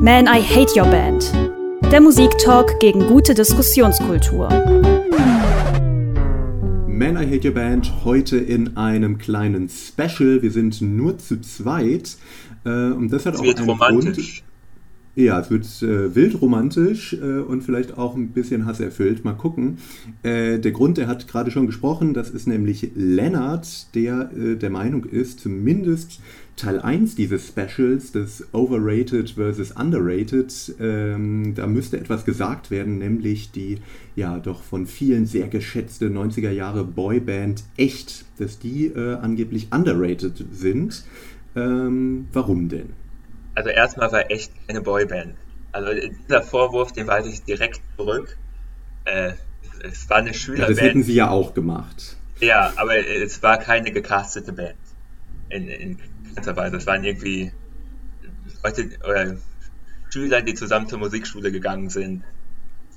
Man, I Hate Your Band. Der Musiktalk gegen gute Diskussionskultur. Man, I Hate Your Band heute in einem kleinen Special. Wir sind nur zu zweit. Äh, und das hat Es auch wird einen romantisch. Grund. Ja, es wird äh, wild romantisch äh, und vielleicht auch ein bisschen hasserfüllt. Mal gucken. Äh, der Grund, der hat gerade schon gesprochen, das ist nämlich Lennart, der äh, der Meinung ist, zumindest Teil 1 dieses Specials, des Overrated versus Underrated, ähm, da müsste etwas gesagt werden, nämlich die ja doch von vielen sehr geschätzte 90er Jahre Boyband Echt, dass die äh, angeblich underrated sind. Ähm, warum denn? Also erstmal war echt keine Boyband. Also dieser Vorwurf, den weise ich direkt zurück. Äh, es war eine Ja, das hätten Schülerband. sie ja auch gemacht. Ja, aber es war keine gecastete Band. In, in Weise. Es waren irgendwie Leute oder Schüler, die zusammen zur Musikschule gegangen sind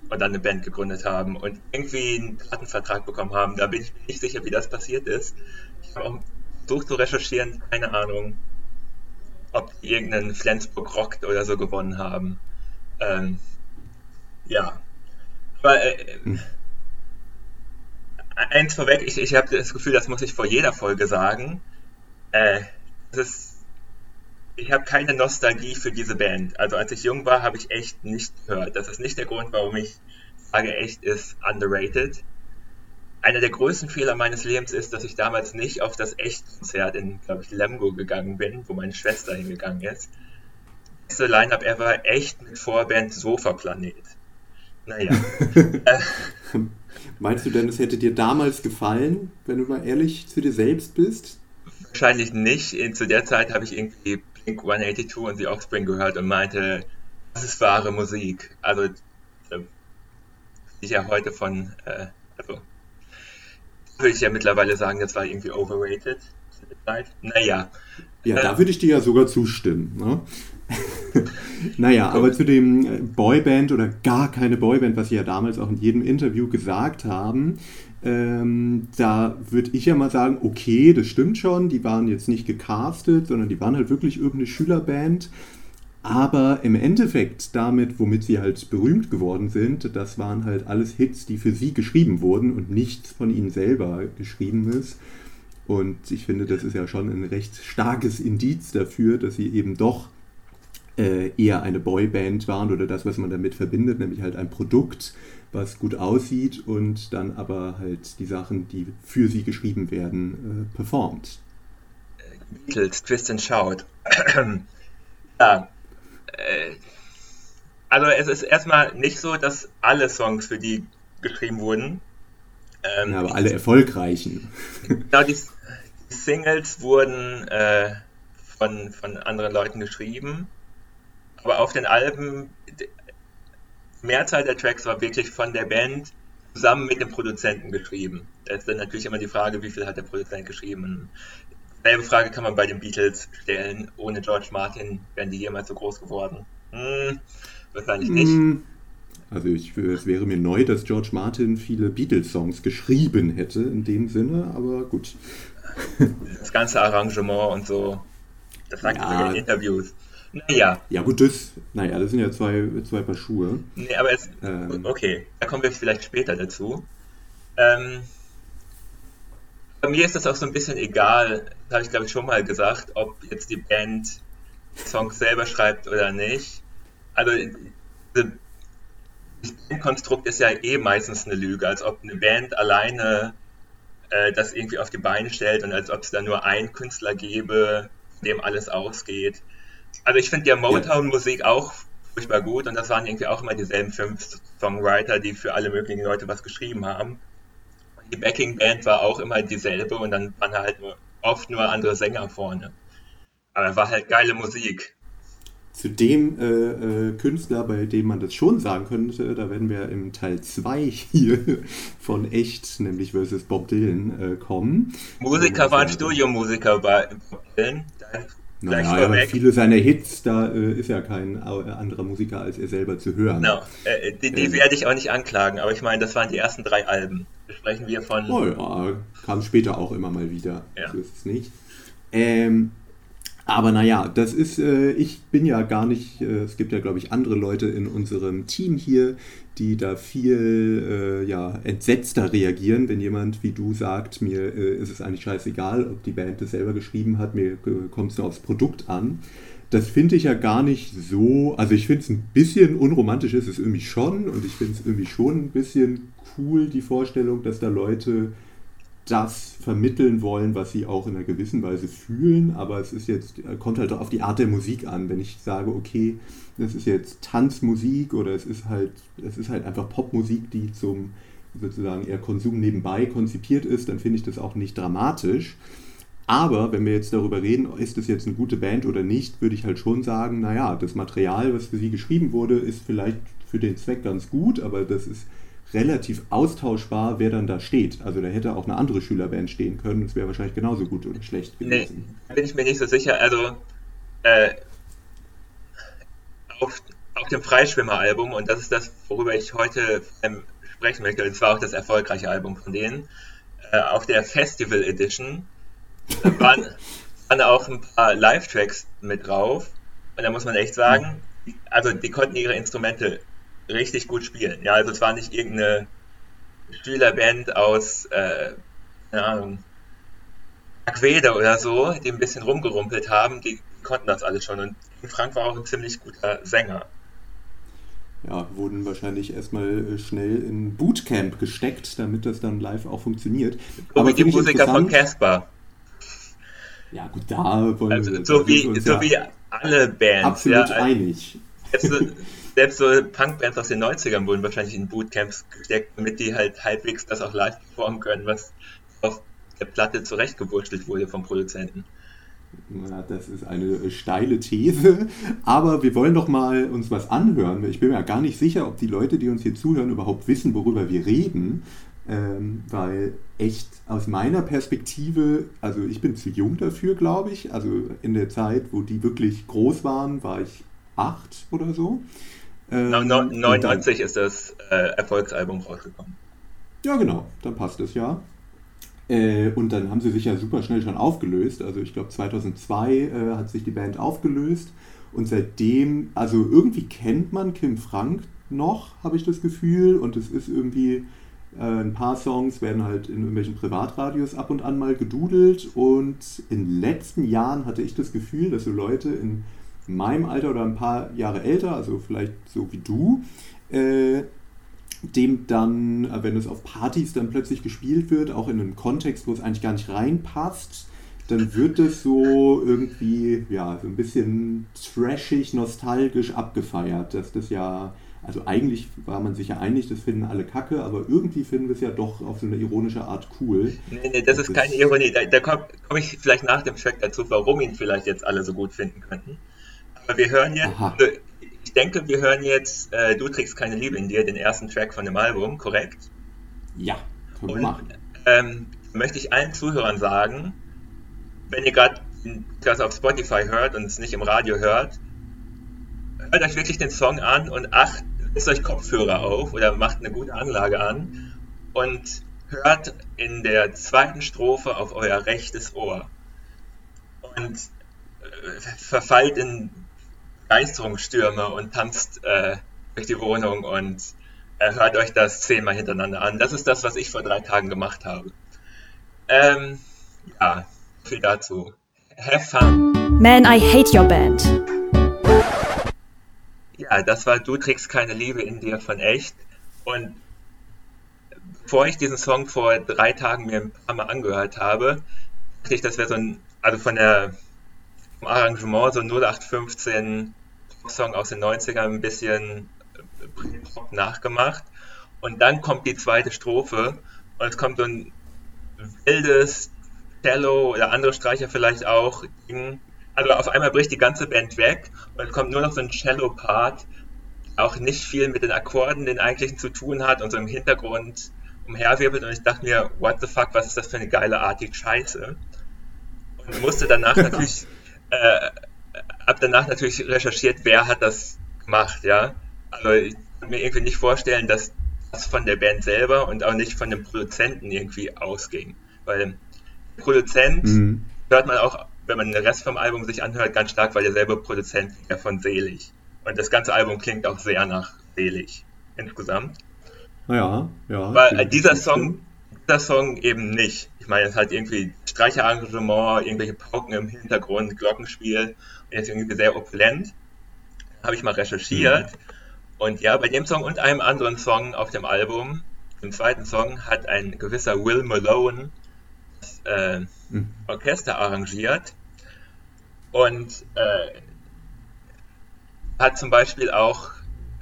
und dann eine Band gegründet haben und irgendwie einen Plattenvertrag bekommen haben. Da bin ich mir nicht sicher, wie das passiert ist. Ich habe auch versucht zu recherchieren, keine Ahnung, ob die irgendeinen Flensburg Rockt oder so gewonnen haben. Ähm, ja. Aber äh, Hm. eins vorweg, ich, ich habe das Gefühl, das muss ich vor jeder Folge sagen. Äh, das ist, ich habe keine Nostalgie für diese Band. Also als ich jung war, habe ich echt nicht gehört. Das ist nicht der Grund, warum ich sage, echt ist underrated. Einer der größten Fehler meines Lebens ist, dass ich damals nicht auf das Echt-Konzert in, glaube ich, Lemgo gegangen bin, wo meine Schwester hingegangen ist. Das beste Line-Up ever, echt mit Vorband Sofa-Planet. Naja. Meinst du denn, es hätte dir damals gefallen, wenn du mal ehrlich zu dir selbst bist? Wahrscheinlich nicht. Zu der Zeit habe ich irgendwie Blink 182 und The Offspring gehört und meinte, das ist wahre Musik. Also, äh, ich ja heute von, äh, also, würde ich ja mittlerweile sagen, das war irgendwie overrated zu der Zeit. Naja, Ja, Äh. da würde ich dir ja sogar zustimmen. Ne? naja, aber zu dem äh, Boyband oder gar keine Boyband, was sie ja damals auch in jedem Interview gesagt haben, ähm, da würde ich ja mal sagen, okay, das stimmt schon, die waren jetzt nicht gecastet, sondern die waren halt wirklich irgendeine Schülerband. Aber im Endeffekt damit, womit sie halt berühmt geworden sind, das waren halt alles Hits, die für sie geschrieben wurden und nichts von ihnen selber geschrieben ist. Und ich finde, das ist ja schon ein recht starkes Indiz dafür, dass sie eben doch äh, eher eine Boyband waren oder das, was man damit verbindet, nämlich halt ein Produkt, was gut aussieht und dann aber halt die Sachen, die für sie geschrieben werden, äh, performt. Beatles, Twist and Shout. ja, äh, also es ist erstmal nicht so, dass alle Songs für die geschrieben wurden. Ähm, Ja, aber alle erfolgreichen. Genau, die, die Singles wurden äh, von, von anderen Leuten geschrieben, aber auf den Alben, Mehrzahl der Tracks war wirklich von der Band zusammen mit dem Produzenten geschrieben. Da ist dann natürlich immer die Frage, wie viel hat der Produzent geschrieben. Selbe Frage kann man bei den Beatles stellen. Ohne George Martin wären die jemals so groß geworden. Hm, wahrscheinlich nicht. Mm, Also ich, es wäre mir neu, dass George Martin viele Beatles-Songs geschrieben hätte in dem Sinne, aber gut. Das ganze Arrangement und so, das sagt Ja. er in Interviews. Naja, Ja gut, das, naja, das sind ja zwei, zwei Paar Schuhe. Nee, aber es. Ähm. Okay, da kommen wir vielleicht später dazu. Ähm, bei mir ist das auch so ein bisschen egal, das habe ich glaube ich schon mal gesagt, ob jetzt die Band Songs selber schreibt oder nicht. Also, das Bandkonstrukt ist ja eh meistens eine Lüge, als ob eine Band alleine äh, das irgendwie auf die Beine stellt und als ob es da nur einen Künstler gäbe, dem alles ausgeht. Also ich finde ja Motown-Musik auch furchtbar gut und das waren irgendwie auch immer dieselben fünf Songwriter, die für alle möglichen Leute was geschrieben haben. Die Backing-Band war auch immer dieselbe und dann waren halt nur, oft nur andere Sänger vorne. Aber war halt geile Musik. Zu dem äh, äh, Künstler, bei dem man das schon sagen könnte, da werden wir im Teil 2 hier von Echt, nämlich versus Bob Dylan, äh, kommen. Musiker waren. Studiomusiker bei Bob Dylan. Da Naja, aber viele seiner Hits, da äh, ist ja kein au- anderer Musiker als er selber zu hören. Genau. Äh, die die Ähm. werde ich auch nicht anklagen, aber ich meine, das waren die ersten drei Alben. Da sprechen wir von. Oh ja, kam später auch immer mal wieder. Ja. So ist es nicht. Ähm, Aber naja, das ist, äh, ich bin ja gar nicht, äh, es gibt ja, glaube ich, andere Leute in unserem Team hier, die da viel äh, ja, entsetzter reagieren, wenn jemand wie du sagt, mir äh, ist es eigentlich scheißegal, ob die Band das selber geschrieben hat, mir äh, kommt es nur aufs Produkt an. Das finde ich ja gar nicht so, also ich finde es ein bisschen unromantisch, ist es irgendwie schon und ich finde es irgendwie schon ein bisschen cool, die Vorstellung, dass da Leute das vermitteln wollen, was sie auch in einer gewissen Weise fühlen, aber es ist jetzt, äh, kommt halt auf die Art der Musik an. Wenn ich sage, okay, das ist jetzt Tanzmusik oder es ist halt, es ist halt einfach Popmusik, die zum sozusagen eher Konsum nebenbei konzipiert ist, dann finde ich das auch nicht dramatisch. Aber wenn wir jetzt darüber reden, ist es jetzt eine gute Band oder nicht, würde ich halt schon sagen, naja, das Material, was für sie geschrieben wurde, ist vielleicht für den Zweck ganz gut, aber das ist relativ austauschbar, wer dann da steht. Also da hätte auch eine andere Schülerband stehen können. Das wäre wahrscheinlich genauso gut oder schlecht gewesen. Nee, bin ich mir nicht so sicher. Also äh, auf, auf dem Freischwimmer-Album, und das ist das, worüber ich heute ähm, sprechen möchte, das war auch das erfolgreiche Album von denen, äh, auf der Festival Edition waren, waren auch ein paar Live-Tracks mit drauf. Und da muss man echt sagen, also die konnten ihre Instrumente richtig gut spielen. Ja, also es war nicht irgendeine Schülerband aus, äh, keine Ahnung, Aquede oder so, die ein bisschen rumgerumpelt haben, die konnten das alles schon. Und Frank war auch ein ziemlich guter Sänger. Ja, wurden wahrscheinlich erstmal äh, schnell in Bootcamp gesteckt, damit das dann live auch funktioniert. So Aber wie die Musiker von Casper. Ja, gut, da wollen also, wir. So, wie, so ja wie alle Bands. Absolut ja, einig. Jetzt, selbst so Punkbands aus den 90ern wurden wahrscheinlich in Bootcamps gesteckt, damit die halt halbwegs das auch live performen können, was auf der Platte zurechtgewurschtelt wurde vom Produzenten. Ja, das ist eine steile These, aber wir wollen doch mal uns was anhören. Ich bin mir ja gar nicht sicher, ob die Leute, die uns hier zuhören, überhaupt wissen, worüber wir reden, ähm, weil echt aus meiner Perspektive, also ich bin zu jung dafür, glaube ich. Also in der Zeit, wo die wirklich groß waren, war ich acht oder so. Ähm, 99 ist das äh, Erfolgsalbum rausgekommen. Ja, genau, dann passt es ja. Äh, und dann haben sie sich ja super schnell schon aufgelöst. Also ich glaube 2002 äh, hat sich die Band aufgelöst und seitdem, also irgendwie kennt man Kim Frank noch, habe ich das Gefühl. Und es ist irgendwie, äh, ein paar Songs werden halt in irgendwelchen Privatradios ab und an mal gedudelt. Und in den letzten Jahren hatte ich das Gefühl, dass so Leute in meinem Alter oder ein paar Jahre älter, also vielleicht so wie du, äh, dem dann, äh, wenn es auf Partys dann plötzlich gespielt wird, auch in einem Kontext, wo es eigentlich gar nicht reinpasst, dann wird es so irgendwie, ja, so ein bisschen trashig, nostalgisch abgefeiert, dass das ja, also eigentlich war man sich ja einig, das finden alle kacke, aber irgendwie finden wir es ja doch auf so eine ironische Art cool. Nee, nee, das, das ist keine Ironie. Da, da komme komm ich vielleicht nach dem Track dazu, warum ihn vielleicht jetzt alle so gut finden könnten. Wir hören jetzt, also ich denke, wir hören jetzt äh, Du trägst keine Liebe in dir, den ersten Track von dem Album, korrekt? Ja, können wir machen. Ähm, möchte ich allen Zuhörern sagen, wenn ihr gerade das auf Spotify hört und es nicht im Radio hört, hört euch wirklich den Song an und acht, setzt euch Kopfhörer auf oder macht eine gute Anlage an und hört in der zweiten Strophe auf euer rechtes Ohr. Und äh, verfallt in Begeisterungsstürme und tanzt äh, durch die Wohnung und äh, hört euch das zehnmal hintereinander an. Das ist das, was ich vor drei Tagen gemacht habe. Ähm, ja, viel dazu. Have fun. Man, I hate your band. Ja, das war Du trägst keine Liebe in dir von echt. Und bevor ich diesen Song vor drei Tagen mir ein paar Mal angehört habe, dachte ich, das wäre so ein, also von der vom Arrangement so 0815 Song aus den 90ern ein bisschen Pop nachgemacht. Und dann kommt die zweite Strophe und es kommt so ein wildes Cello oder andere Streicher vielleicht auch. Also auf einmal bricht die ganze Band weg und es kommt nur noch so ein Cello-Part, auch nicht viel mit den Akkorden, den eigentlichen zu tun hat und so im Hintergrund umherwirbelt. Und ich dachte mir, what the fuck, was ist das für eine geile artige Scheiße? Und musste danach natürlich äh, habe danach natürlich recherchiert, wer hat das gemacht, ja. Also ich kann mir irgendwie nicht vorstellen, dass das von der Band selber und auch nicht von dem Produzenten irgendwie ausging. Weil der Produzent mhm. hört man auch wenn man den Rest vom Album sich anhört, ganz stark, weil derselbe Produzent der von Selig. Und das ganze Album klingt auch sehr nach Selig insgesamt. Ja, ja. Weil dieser Song, dieser Song eben nicht. Ich meine, es hat irgendwie Streicherarrangement, irgendwelche Pauken im Hintergrund, Glockenspiel jetzt irgendwie sehr opulent. Habe ich mal recherchiert. Mhm. Und ja, bei dem Song und einem anderen Song auf dem Album, im zweiten Song, hat ein gewisser Will Malone das äh, mhm. Orchester arrangiert und äh, hat zum Beispiel auch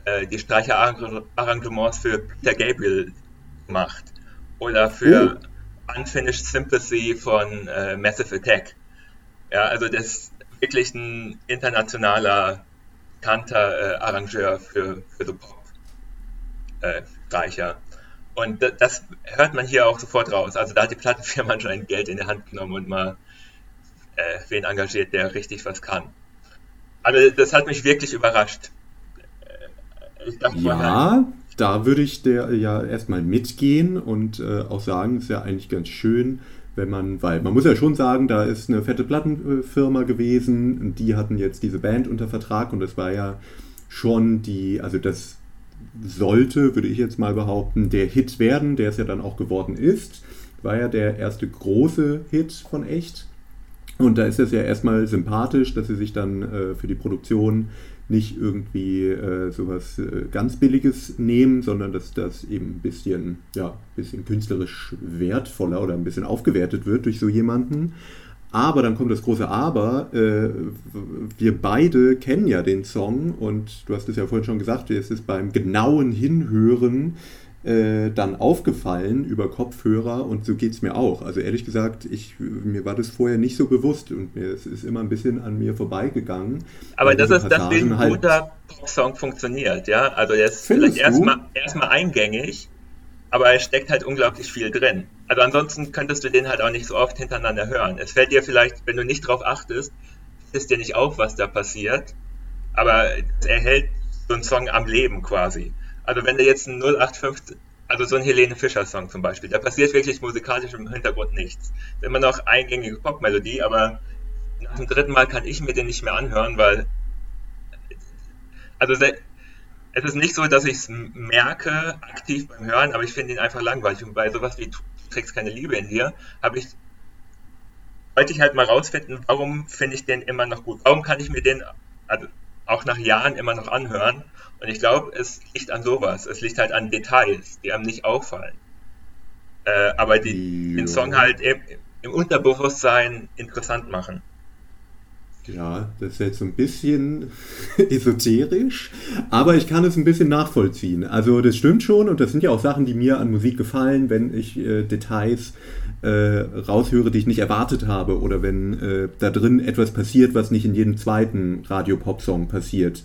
äh, die Streicherarrangements für Peter Gabriel gemacht. Oder für oh. Unfinished Sympathy von äh, Massive Attack. Ja, also das ist wirklich ein internationaler bekannter äh, Arrangeur für, für so Pop-Streicher. Äh, und das hört man hier auch sofort raus. Also da hat die Plattenfirma anscheinend Geld in die Hand genommen und mal äh, wen engagiert, der richtig was kann. Also das hat mich wirklich überrascht. Ja, da würde ich der ja erstmal mitgehen und äh, auch sagen, ist ja eigentlich ganz schön, wenn man, weil man muss ja schon sagen, da ist eine fette Plattenfirma gewesen, die hatten jetzt diese Band unter Vertrag und das war ja schon die, also das sollte, würde ich jetzt mal behaupten, der Hit werden, der es ja dann auch geworden ist. War ja der erste große Hit von Echt. Und da ist es ja erstmal sympathisch, dass sie sich dann äh, für die Produktion nicht irgendwie äh, sowas äh, ganz Billiges nehmen, sondern dass das eben ein bisschen, ja, bisschen künstlerisch wertvoller oder ein bisschen aufgewertet wird durch so jemanden. Aber dann kommt das große Aber. Äh, wir beide kennen ja den Song und du hast es ja vorhin schon gesagt, es ist beim genauen Hinhören äh, dann aufgefallen über Kopfhörer und so geht es mir auch. Also ehrlich gesagt, ich, mir war das vorher nicht so bewusst und mir, es ist immer ein bisschen an mir vorbeigegangen. Aber das ist, deswegen ein halt guter Pop-Song funktioniert, ja. Also der ist vielleicht erstmal erstmal eingängig, aber es steckt halt unglaublich viel drin. Also ansonsten könntest du den halt auch nicht so oft hintereinander hören. Es fällt dir vielleicht, wenn du nicht drauf achtest, ist dir nicht auf, was da passiert, aber er hält so einen Song am Leben quasi. Also wenn du jetzt ein 0815, also so ein Helene Fischer Song zum Beispiel, da passiert wirklich musikalisch im Hintergrund nichts. immer noch eingängige Popmelodie, aber nach dem dritten Mal kann ich mir den nicht mehr anhören, weil also es ist nicht so, dass ich es merke aktiv beim Hören, aber ich finde ihn einfach langweilig. Und bei sowas wie Du trägst keine Liebe in dir, habe ich wollte ich halt mal rausfinden, warum finde ich den immer noch gut? Warum kann ich mir den also auch nach Jahren immer noch anhören? Und ich glaube, es liegt an sowas. Es liegt halt an Details, die einem nicht auffallen. Äh, aber die den Song halt im, im Unterbewusstsein interessant machen. Ja, das ist jetzt so ein bisschen esoterisch, aber ich kann es ein bisschen nachvollziehen. Also das stimmt schon und das sind ja auch Sachen, die mir an Musik gefallen, wenn ich äh, Details äh, raushöre, die ich nicht erwartet habe oder wenn äh, da drin etwas passiert, was nicht in jedem zweiten Radio-Pop-Song passiert.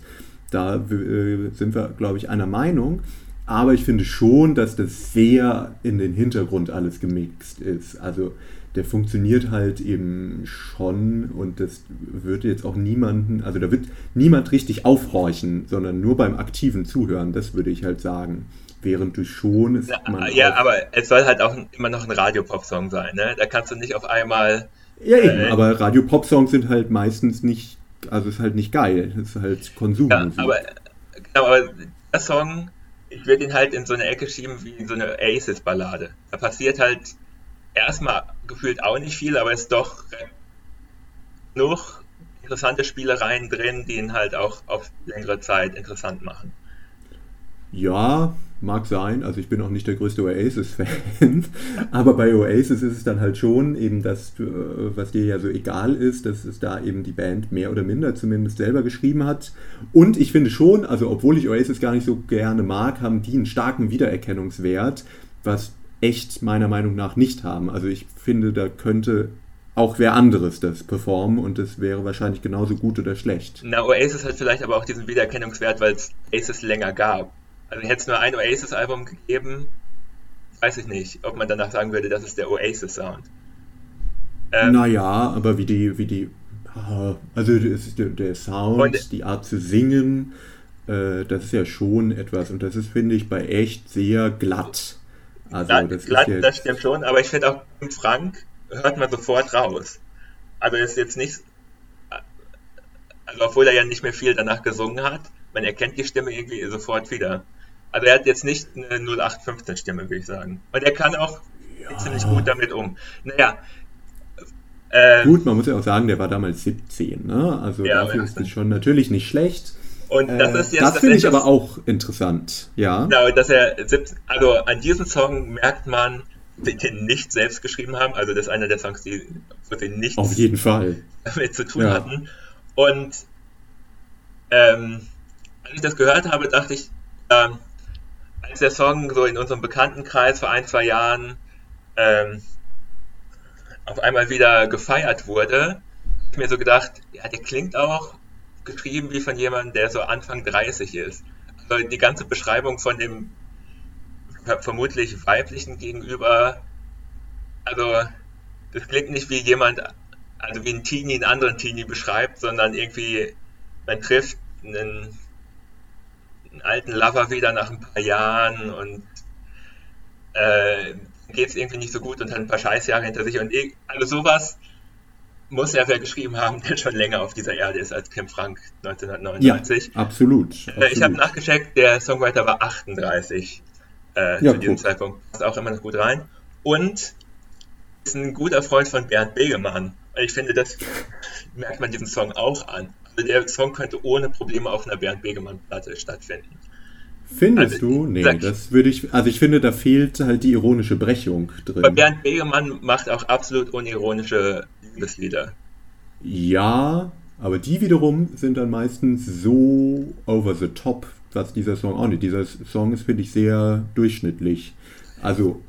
Da äh, sind wir, glaube ich, einer Meinung. Aber ich finde schon, dass das sehr in den Hintergrund alles gemixt ist. Also der funktioniert halt eben schon und das wird jetzt auch niemanden, also da wird niemand richtig aufhorchen, sondern nur beim aktiven Zuhören, das würde ich halt sagen. Während du schon ist. Ja, ja aber es soll halt auch immer noch ein Radiopop-Song sein, ne? Da kannst du nicht auf einmal. Ja, eben, äh, aber Radio-Pop-Songs sind halt meistens nicht also ist halt nicht geil. Ist halt Konsum. Ja, aber, genau, aber der Song, ich würde ihn halt in so eine Ecke schieben wie so eine Aces-Ballade. Da passiert halt erstmal gefühlt auch nicht viel, aber es ist doch genug interessante Spielereien drin, die ihn halt auch auf längere Zeit interessant machen. Ja, mag sein. Also ich bin auch nicht der größte Oasis-Fan, aber bei Oasis ist es dann halt schon eben das, äh, was dir ja so egal ist, dass es da eben die Band mehr oder minder zumindest selber geschrieben hat. Und ich finde schon, also obwohl ich Oasis gar nicht so gerne mag, haben die einen starken Wiedererkennungswert, was echt meiner Meinung nach nicht haben. Also ich finde, da könnte auch wer anderes das performen und das wäre wahrscheinlich genauso gut oder schlecht. Na, Oasis hat vielleicht aber auch diesen Wiedererkennungswert, weil es Oasis länger gab. Also hätte es nur ein Oasis-Album gegeben, weiß ich nicht, ob man danach sagen würde, das ist der Oasis-Sound. Ähm, naja, aber wie die, wie die, also der, der Sound, und, die Art zu singen, äh, das ist ja schon etwas und das ist, finde ich, bei echt sehr glatt. Also, das glatt, ja, das stimmt schon, aber ich finde auch im Frank hört man sofort raus. Also ist jetzt nicht, also obwohl er ja nicht mehr viel danach gesungen hat, man erkennt die Stimme irgendwie sofort wieder. Also er hat jetzt nicht eine 0815 Stimme, würde ich sagen. Und er kann auch ja. ziemlich gut damit um. Naja. Äh, gut, man muss ja auch sagen, der war damals 17, ne? Also ja, dafür ist das schon natürlich nicht schlecht. Und das äh, ist jetzt das finde ich aber auch interessant, ja. Genau, dass er, also an diesem Song merkt man, den nicht selbst geschrieben haben. Also das ist einer der Songs, die wirklich nichts Auf jeden Fall. damit zu tun ja. hatten. Und ähm, als ich das gehört habe, dachte ich, ähm, als der Song so in unserem Bekanntenkreis vor ein, zwei Jahren ähm, auf einmal wieder gefeiert wurde, habe ich mir so gedacht, ja, der klingt auch geschrieben wie von jemandem, der so Anfang 30 ist. Also die ganze Beschreibung von dem vermutlich weiblichen Gegenüber, also das klingt nicht wie jemand, also wie ein Teenie einen anderen Teenie beschreibt, sondern irgendwie, man trifft einen, einen alten Lover wieder nach ein paar Jahren und äh, geht es irgendwie nicht so gut und hat ein paar Scheißjahre hinter sich und also sowas muss er wer geschrieben haben, der schon länger auf dieser Erde ist als Kim Frank 1999. Ja, absolut. absolut. Ich habe nachgecheckt, der Songwriter war 38 äh, ja, zu diesem Zeitpunkt. Passt auch immer noch gut rein. Und ist ein guter Freund von Bernd Begemann. Ich finde, das merkt man diesem Song auch an. Der Song könnte ohne Probleme auf einer Bernd Begemann-Platte stattfinden. Findest also, du? Nee, sag, das würde ich. Also ich finde, da fehlt halt die ironische Brechung drin. Aber Bernd Begemann macht auch absolut unironische Liebeslieder. Ja, aber die wiederum sind dann meistens so over the top, was dieser Song auch nicht. Dieser Song ist, finde ich, sehr durchschnittlich. Also,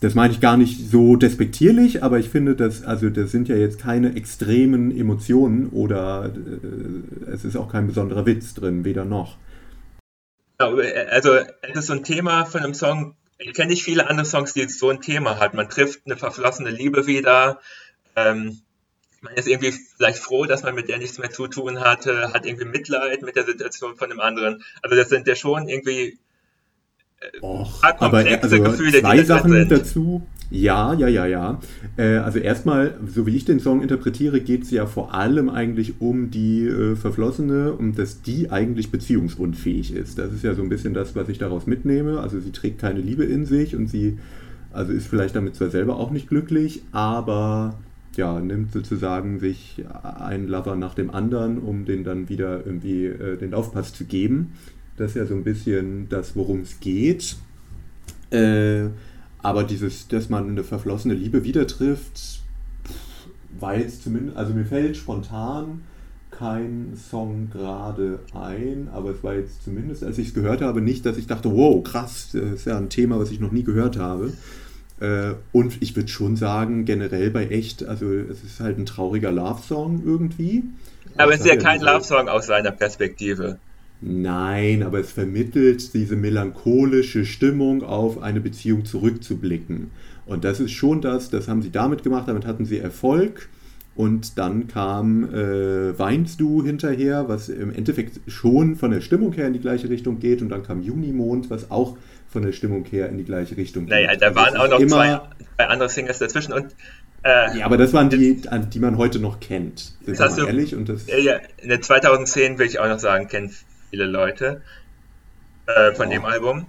das meine ich gar nicht so despektierlich, aber ich finde, dass, also das sind ja jetzt keine extremen Emotionen oder äh, es ist auch kein besonderer Witz drin, weder noch. Also, es ist so ein Thema von einem Song, ich kenne nicht viele andere Songs, die so ein Thema hat. Man trifft eine verflossene Liebe wieder, ähm, man ist irgendwie vielleicht froh, dass man mit der nichts mehr zu tun hatte, hat irgendwie Mitleid mit der Situation von dem anderen. Also das sind ja schon irgendwie Och, aber also Gefühle, zwei Sachen dazu. Ja, ja, ja, ja. Äh, also erstmal, so wie ich den Song interpretiere, geht es ja vor allem eigentlich um die äh, Verflossene und dass die eigentlich beziehungsunfähig ist. Das ist ja so ein bisschen das, was ich daraus mitnehme. Also sie trägt keine Liebe in sich und sie also ist vielleicht damit zwar selber auch nicht glücklich, aber ja, nimmt sozusagen sich einen Lover nach dem anderen, um den dann wieder irgendwie äh, den Aufpass zu geben. Das ist ja so ein bisschen das, worum es geht. Äh, aber dieses, dass man eine verflossene Liebe wieder trifft, jetzt zumindest, also mir fällt spontan kein Song gerade ein, aber es war jetzt zumindest, als ich es gehört habe, nicht, dass ich dachte, wow, krass, das ist ja ein Thema, was ich noch nie gehört habe. Äh, und ich würde schon sagen, generell bei echt, also es ist halt ein trauriger Love-Song irgendwie. Aber es ist ja kein Love-Song aus seiner Perspektive. Nein, aber es vermittelt diese melancholische Stimmung, auf eine Beziehung zurückzublicken. Und das ist schon das, das haben sie damit gemacht, damit hatten sie Erfolg. Und dann kam äh, Weinst du hinterher, was im Endeffekt schon von der Stimmung her in die gleiche Richtung geht. Und dann kam Junimond, was auch von der Stimmung her in die gleiche Richtung geht. Naja, da also waren auch noch immer, zwei, zwei, andere Singles dazwischen. Und, äh, ja, aber das waren die, die man heute noch kennt. Sind wir mal ehrlich. Und das, ja, in der 2010 will ich auch noch sagen, kennen viele Leute äh, von oh. dem Album.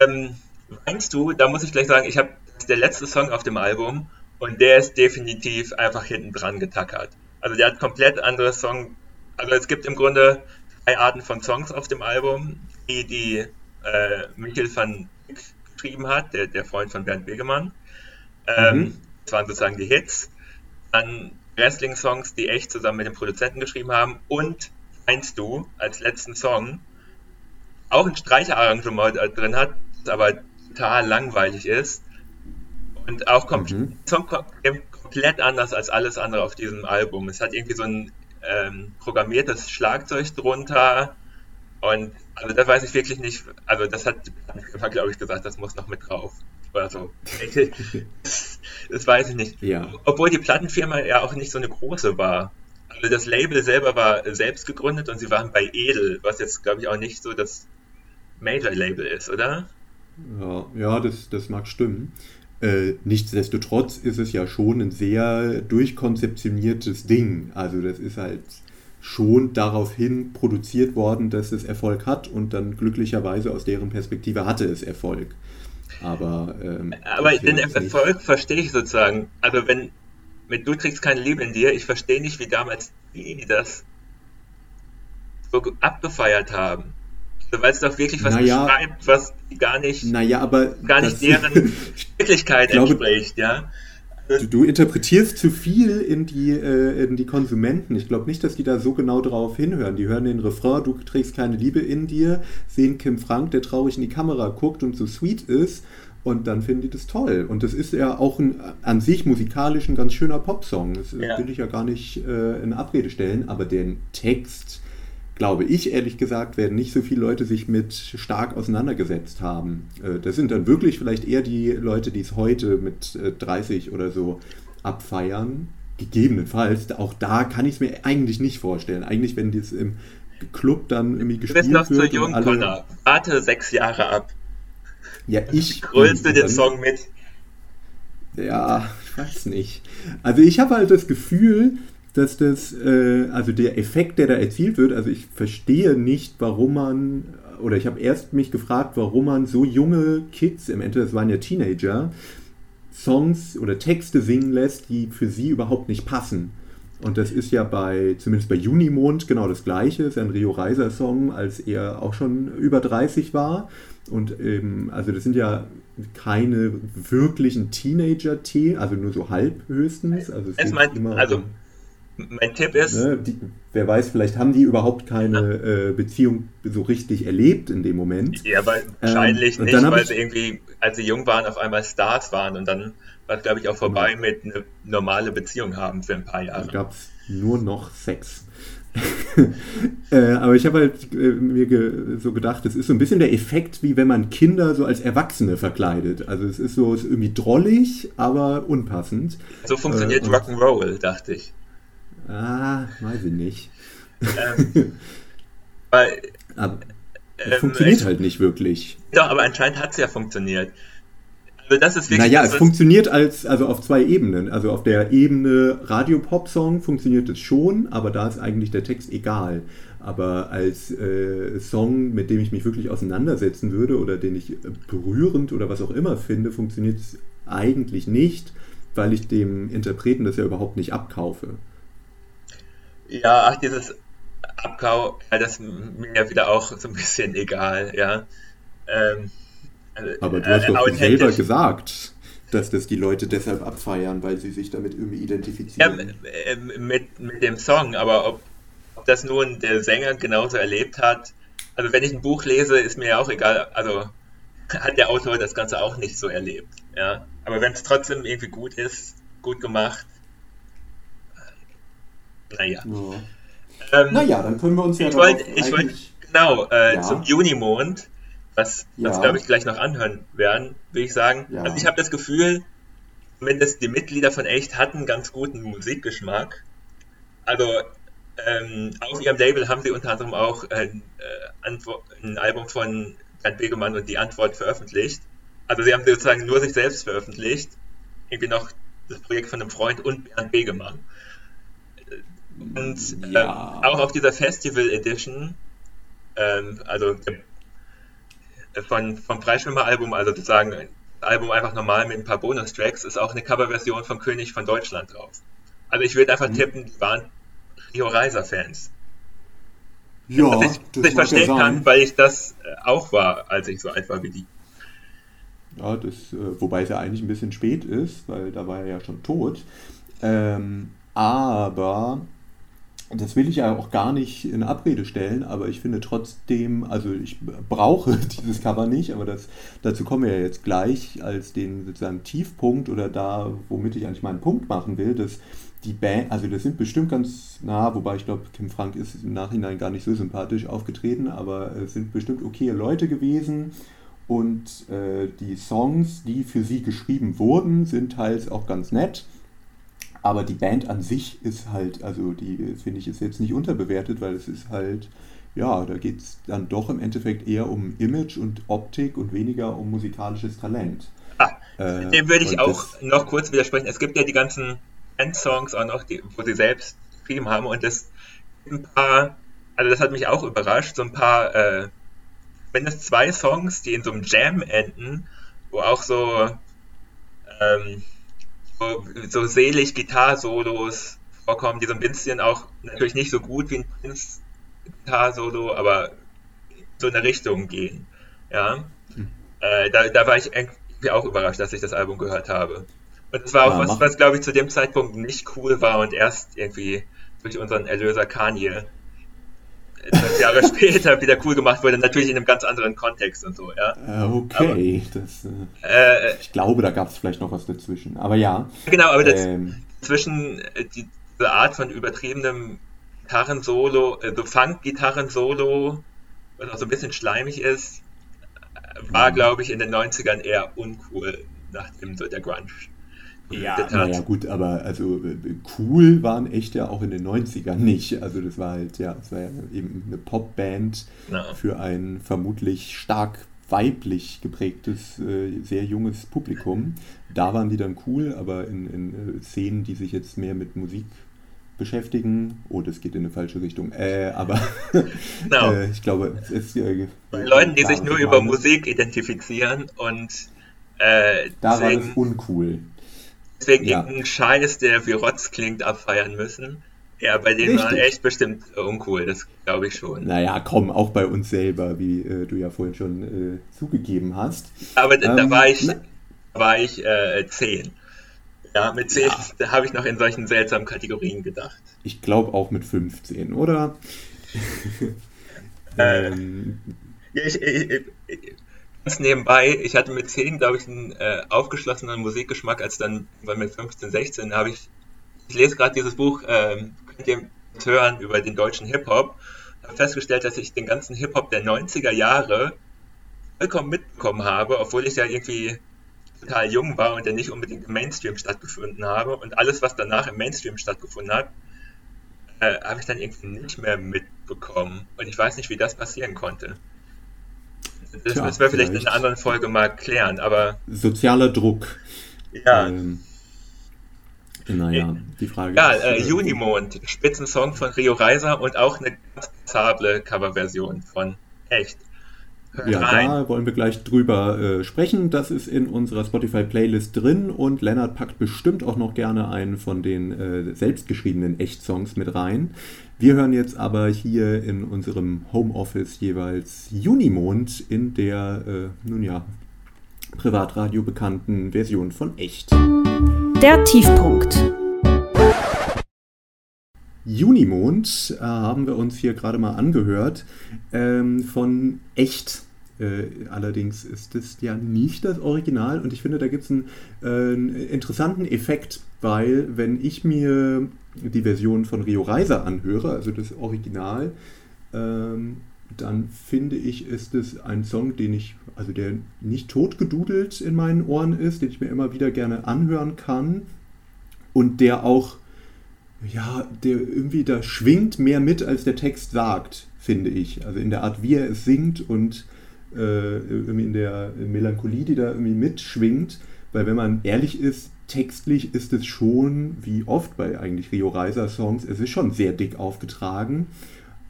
Ähm, Weinst du, da muss ich gleich sagen, ich habe der letzte Song auf dem Album und der ist definitiv einfach hinten dran getackert. Also der hat komplett andere Song. Also es gibt im Grunde drei Arten von Songs auf dem Album, die die äh, Michael van Dijk geschrieben hat, der, der Freund von Bernd Begemann. Ähm, mhm. Das waren sozusagen die Hits. Dann Wrestling-Songs, die echt zusammen mit dem Produzenten geschrieben haben. Und Meinst du als letzten Song auch ein Streicherarrangement drin hat, das aber total langweilig ist und auch kom mhm. Song komplett anders als alles andere auf diesem Album. Es hat irgendwie so ein ähm, programmiertes Schlagzeug drunter und also da weiß ich wirklich nicht, also das hat glaube ich gesagt, das muss noch mit drauf oder so. das weiß ich nicht. Ja. Obwohl die Plattenfirma ja auch nicht so eine große war. Also das Label selber war selbst gegründet und sie waren bei Edel, was jetzt glaube ich auch nicht so das Major-Label ist, oder? Ja, ja das, das mag stimmen. Äh, nichtsdestotrotz ist es ja schon ein sehr durchkonzeptioniertes Ding. Also das ist halt schon daraufhin produziert worden, dass es Erfolg hat und dann glücklicherweise aus deren Perspektive hatte es Erfolg. Aber, ähm, aber den Erfolg verstehe ich sozusagen. Also wenn mit Du trägst keine Liebe in dir, ich verstehe nicht, wie damals die das so abgefeiert haben. Also, weil es doch wirklich was naja, beschreibt, was gar nicht, naja, aber gar nicht deren Wirklichkeit glaube, entspricht, ja. Du, du, interpretierst zu viel in die, äh, in die Konsumenten. Ich glaube nicht, dass die da so genau drauf hinhören. Die hören den Refrain, du trägst keine Liebe in dir, sehen Kim Frank, der traurig in die Kamera guckt und so sweet ist und dann finden die das toll. Und das ist ja auch ein, an sich musikalisch ein ganz schöner Popsong. Das ja. will ich ja gar nicht äh, in Abrede stellen, aber den Text glaube ich ehrlich gesagt, werden nicht so viele Leute sich mit stark auseinandergesetzt haben. Äh, das sind dann wirklich vielleicht eher die Leute, die es heute mit 30 äh, oder so abfeiern. Gegebenenfalls, auch da kann ich es mir eigentlich nicht vorstellen. Eigentlich, wenn das im Club dann irgendwie gespielt wird. Du bist noch zu jung, alle... Connor. Warte sechs Jahre ab. Ja, ich. Grölst du den Song mit? Ja, ich weiß nicht. Also ich habe halt das Gefühl, dass das, äh, also der Effekt, der da erzielt wird, also ich verstehe nicht, warum man, oder ich habe erst mich gefragt, warum man so junge Kids, im Endeffekt, das waren ja Teenager, Songs oder Texte singen lässt, die für sie überhaupt nicht passen. Und das ist ja bei, zumindest bei Junimond, genau das Gleiche. Ist ein Rio Reiser Song, als er auch schon über 30 war. Und ähm, also das sind ja keine wirklichen Teenager-Tee, also nur so halb höchstens. Also, es, es meint, immer also mein Tipp ist. Ne, die, wer weiß, vielleicht haben die überhaupt keine äh, Beziehung so richtig erlebt in dem Moment. Ja, aber wahrscheinlich ähm, nicht, weil sie irgendwie, als sie jung waren, auf einmal Stars waren und dann war es, glaube ich, auch vorbei ja. mit eine normale Beziehung haben für ein paar Jahre. Da gab es nur noch Sex. äh, aber ich habe halt äh, mir ge so gedacht, es ist so ein bisschen der Effekt, wie wenn man Kinder so als Erwachsene verkleidet. Also es ist so ist irgendwie drollig, aber unpassend. So funktioniert äh, Rock'n'Roll, dachte ich. Ah, weiß ich nicht. Ähm, weil, aber es ähm, funktioniert halt nicht wirklich. Doch, aber anscheinend hat es ja funktioniert. Also das ist wirklich. Naja, es funktioniert als, also auf zwei Ebenen. Also auf der Ebene Radio-Pop-Song funktioniert es schon, aber da ist eigentlich der Text egal. Aber als äh, Song, mit dem ich mich wirklich auseinandersetzen würde oder den ich berührend oder was auch immer finde, funktioniert es eigentlich nicht, weil ich dem Interpreten das ja überhaupt nicht abkaufe. Ja, ach, dieses Abkau, ja, das ist mir ja wieder auch so ein bisschen egal, ja. Ähm, Aber du hast äh, doch selber gesagt, dass das die Leute deshalb abfeiern, weil sie sich damit irgendwie identifizieren. Ja, äh, mit, mit dem Song, aber ob, ob das nun der Sänger genauso erlebt hat, also wenn ich ein Buch lese, ist mir ja auch egal, also hat der Autor das Ganze auch nicht so erlebt, ja. Aber wenn es trotzdem irgendwie gut ist, gut gemacht, naja. Ja. Ähm, naja, dann können wir uns ja. Ich wollte, ich wollte, genau, äh, ja. zum Junimond, was wir ja. uns, glaube ich, gleich noch anhören werden, würde ich sagen. Ja. Also, ich habe das Gefühl, zumindest die Mitglieder von Echt hatten ganz guten Musikgeschmack. Also, ähm, auf ihrem Label haben sie unter anderem auch ein, äh, ein Album von Bernd Begemann und die Antwort veröffentlicht. Also, sie haben sozusagen nur sich selbst veröffentlicht. Irgendwie noch das Projekt von einem Freund und Bernd Begemann. Und ja. ähm, auch auf dieser Festival Edition, ähm, also äh, von, vom Freischwimmer-Album, also sozusagen ein Album einfach normal mit ein paar Bonustracks, ist auch eine Coverversion von König von Deutschland drauf. Also ich würde einfach mhm. tippen, die waren Rio Reiser-Fans. Ja, was ich, das ich verstehen ja kann, weil ich das äh, auch war, als ich so alt war wie die. Ja, das, äh, wobei es ja eigentlich ein bisschen spät ist, weil da war er ja schon tot. Ähm, aber das will ich ja auch gar nicht in Abrede stellen, aber ich finde trotzdem, also ich brauche dieses Cover nicht, aber das, dazu kommen wir ja jetzt gleich als den sozusagen Tiefpunkt oder da, womit ich eigentlich meinen Punkt machen will, dass die Band, also das sind bestimmt ganz nah, wobei ich glaube, Kim Frank ist im Nachhinein gar nicht so sympathisch aufgetreten, aber es sind bestimmt okay Leute gewesen und äh, die Songs, die für sie geschrieben wurden, sind teils auch ganz nett aber die Band an sich ist halt, also die finde ich ist jetzt nicht unterbewertet, weil es ist halt, ja, da geht es dann doch im Endeffekt eher um Image und Optik und weniger um musikalisches Talent. Ah, Äh, Dem würde ich auch noch kurz widersprechen. Es gibt ja die ganzen Band-Songs auch noch, die, wo sie selbst geschrieben haben und das ein paar, also das hat mich auch überrascht, so ein paar, äh, mindestens zwei Songs, die in so einem Jam enden, wo auch so, ähm, so, so selig Gitarre-Solos vorkommen, die so ein bisschen auch natürlich nicht so gut wie ein Prince Gitarre-Solo, aber so in eine Richtung gehen. Ja. Hm. Äh, da, da war ich irgendwie auch überrascht, dass ich das Album gehört habe. Und das war auch ja, was, was glaube ich zu dem Zeitpunkt nicht cool war und erst irgendwie durch unseren Erlöser Kanye zwölf Jahre später wieder cool gemacht wurde, natürlich in einem ganz anderen Kontext und so, ja. Äh, okay, aber, das, äh, äh, ich glaube, da gab es vielleicht noch was dazwischen, aber ja. Genau, aber ähm, dazwischen äh, die, diese Art von übertriebenem Gitarren-Solo, so Funk-Gitarren-Solo, was auch so ein bisschen schleimig ist, war, mhm. glaube ich, in den 90ern eher uncool, nachdem so der Grunge ja, naja, gut, aber also cool waren echt ja auch in den 90ern nicht. Also das war halt, ja, es war ja eben eine Popband no. für ein vermutlich stark weiblich geprägtes, äh, sehr junges Publikum. Da waren die dann cool, aber in, in äh, Szenen, die sich jetzt mehr mit Musik beschäftigen. Oh, das geht in eine falsche Richtung. Äh, aber no. äh, ich glaube, es ist. Äh, Bei Leuten, die sich nur über Musik identifizieren und. Äh, da war das uncool deswegen ja. irgendeinen Scheiß, der wie Rotz klingt, abfeiern müssen. Ja, bei denen Richtig. war echt bestimmt uncool, das glaube ich schon. Naja, komm, auch bei uns selber, wie äh, du ja vorhin schon äh, zugegeben hast. Aber ähm, da war ich, war ich äh, zehn. Ja, mit zehn ja. habe ich noch in solchen seltsamen Kategorien gedacht. Ich glaube auch mit 15, oder? ähm, ja, ich, ich, ich, ganz nebenbei, ich hatte mit 10, glaube ich, einen äh, aufgeschlossenen Musikgeschmack, als dann, weil mit 15, 16 habe ich, ich lese gerade dieses Buch, ähm, könnt ihr hören über den deutschen Hip-Hop, habe festgestellt, dass ich den ganzen Hip-Hop der 90er Jahre vollkommen mitbekommen habe, obwohl ich ja irgendwie total jung war und der nicht unbedingt im Mainstream stattgefunden habe. Und alles, was danach im Mainstream stattgefunden hat, äh, habe ich dann irgendwie nicht mehr mitbekommen. Und ich weiß nicht, wie das passieren konnte. Das Tja, müssen wir vielleicht, vielleicht in einer anderen Folge mal klären, aber. Sozialer Druck. Ja. Ähm, naja, die Frage ja, ist. Ja, äh, Junimond, Spitzensong von Rio Reiser und auch eine ganz passable Coverversion von Echt. ja, rein. da wollen wir gleich drüber äh, sprechen. Das ist in unserer Spotify-Playlist drin und Lennart packt bestimmt auch noch gerne einen von den äh, selbstgeschriebenen Echt-Songs mit rein. Wir hören jetzt aber hier in unserem Homeoffice jeweils Junimond in der, äh, nun ja, Privatradio bekannten Version von Echt. Der Tiefpunkt. Junimond äh, haben wir uns hier gerade mal angehört ähm, von Echt. Äh, allerdings ist es ja nicht das Original und ich finde, da gibt es einen, äh, einen interessanten Effekt, weil wenn ich mir die Version von Rio Reiser anhöre, also das Original, ähm, dann finde ich, ist es ein Song, den ich, also der nicht totgedudelt in meinen Ohren ist, den ich mir immer wieder gerne anhören kann und der auch, ja, der irgendwie da schwingt mehr mit, als der Text sagt, finde ich. Also in der Art, wie er es singt und äh, in der Melancholie, die da irgendwie mitschwingt, weil wenn man ehrlich ist, textlich ist es schon, wie oft bei eigentlich Rio Reiser Songs, es ist schon sehr dick aufgetragen.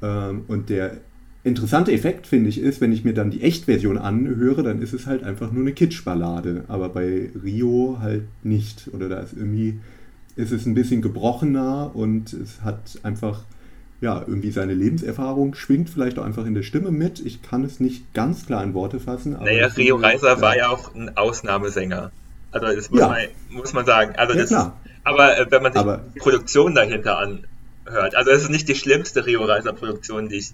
Ähm, und der interessante Effekt, finde ich, ist, wenn ich mir dann die Echtversion anhöre, dann ist es halt einfach nur eine Kitschballade. Aber bei Rio halt nicht. Oder da ist irgendwie, ist es ein bisschen gebrochener und es hat einfach, ja, irgendwie seine Lebenserfahrung schwingt vielleicht auch einfach in der Stimme mit. Ich kann es nicht ganz klar in Worte fassen. naja, Rio Reiser war ja auch ein Ausnahmesänger. Also das muss, ja. man, muss man sagen. Also ja, das, aber äh, wenn man sich aber, die Produktion dahinter anhört, also es ist nicht die schlimmste Rio Reiser Produktion, die ich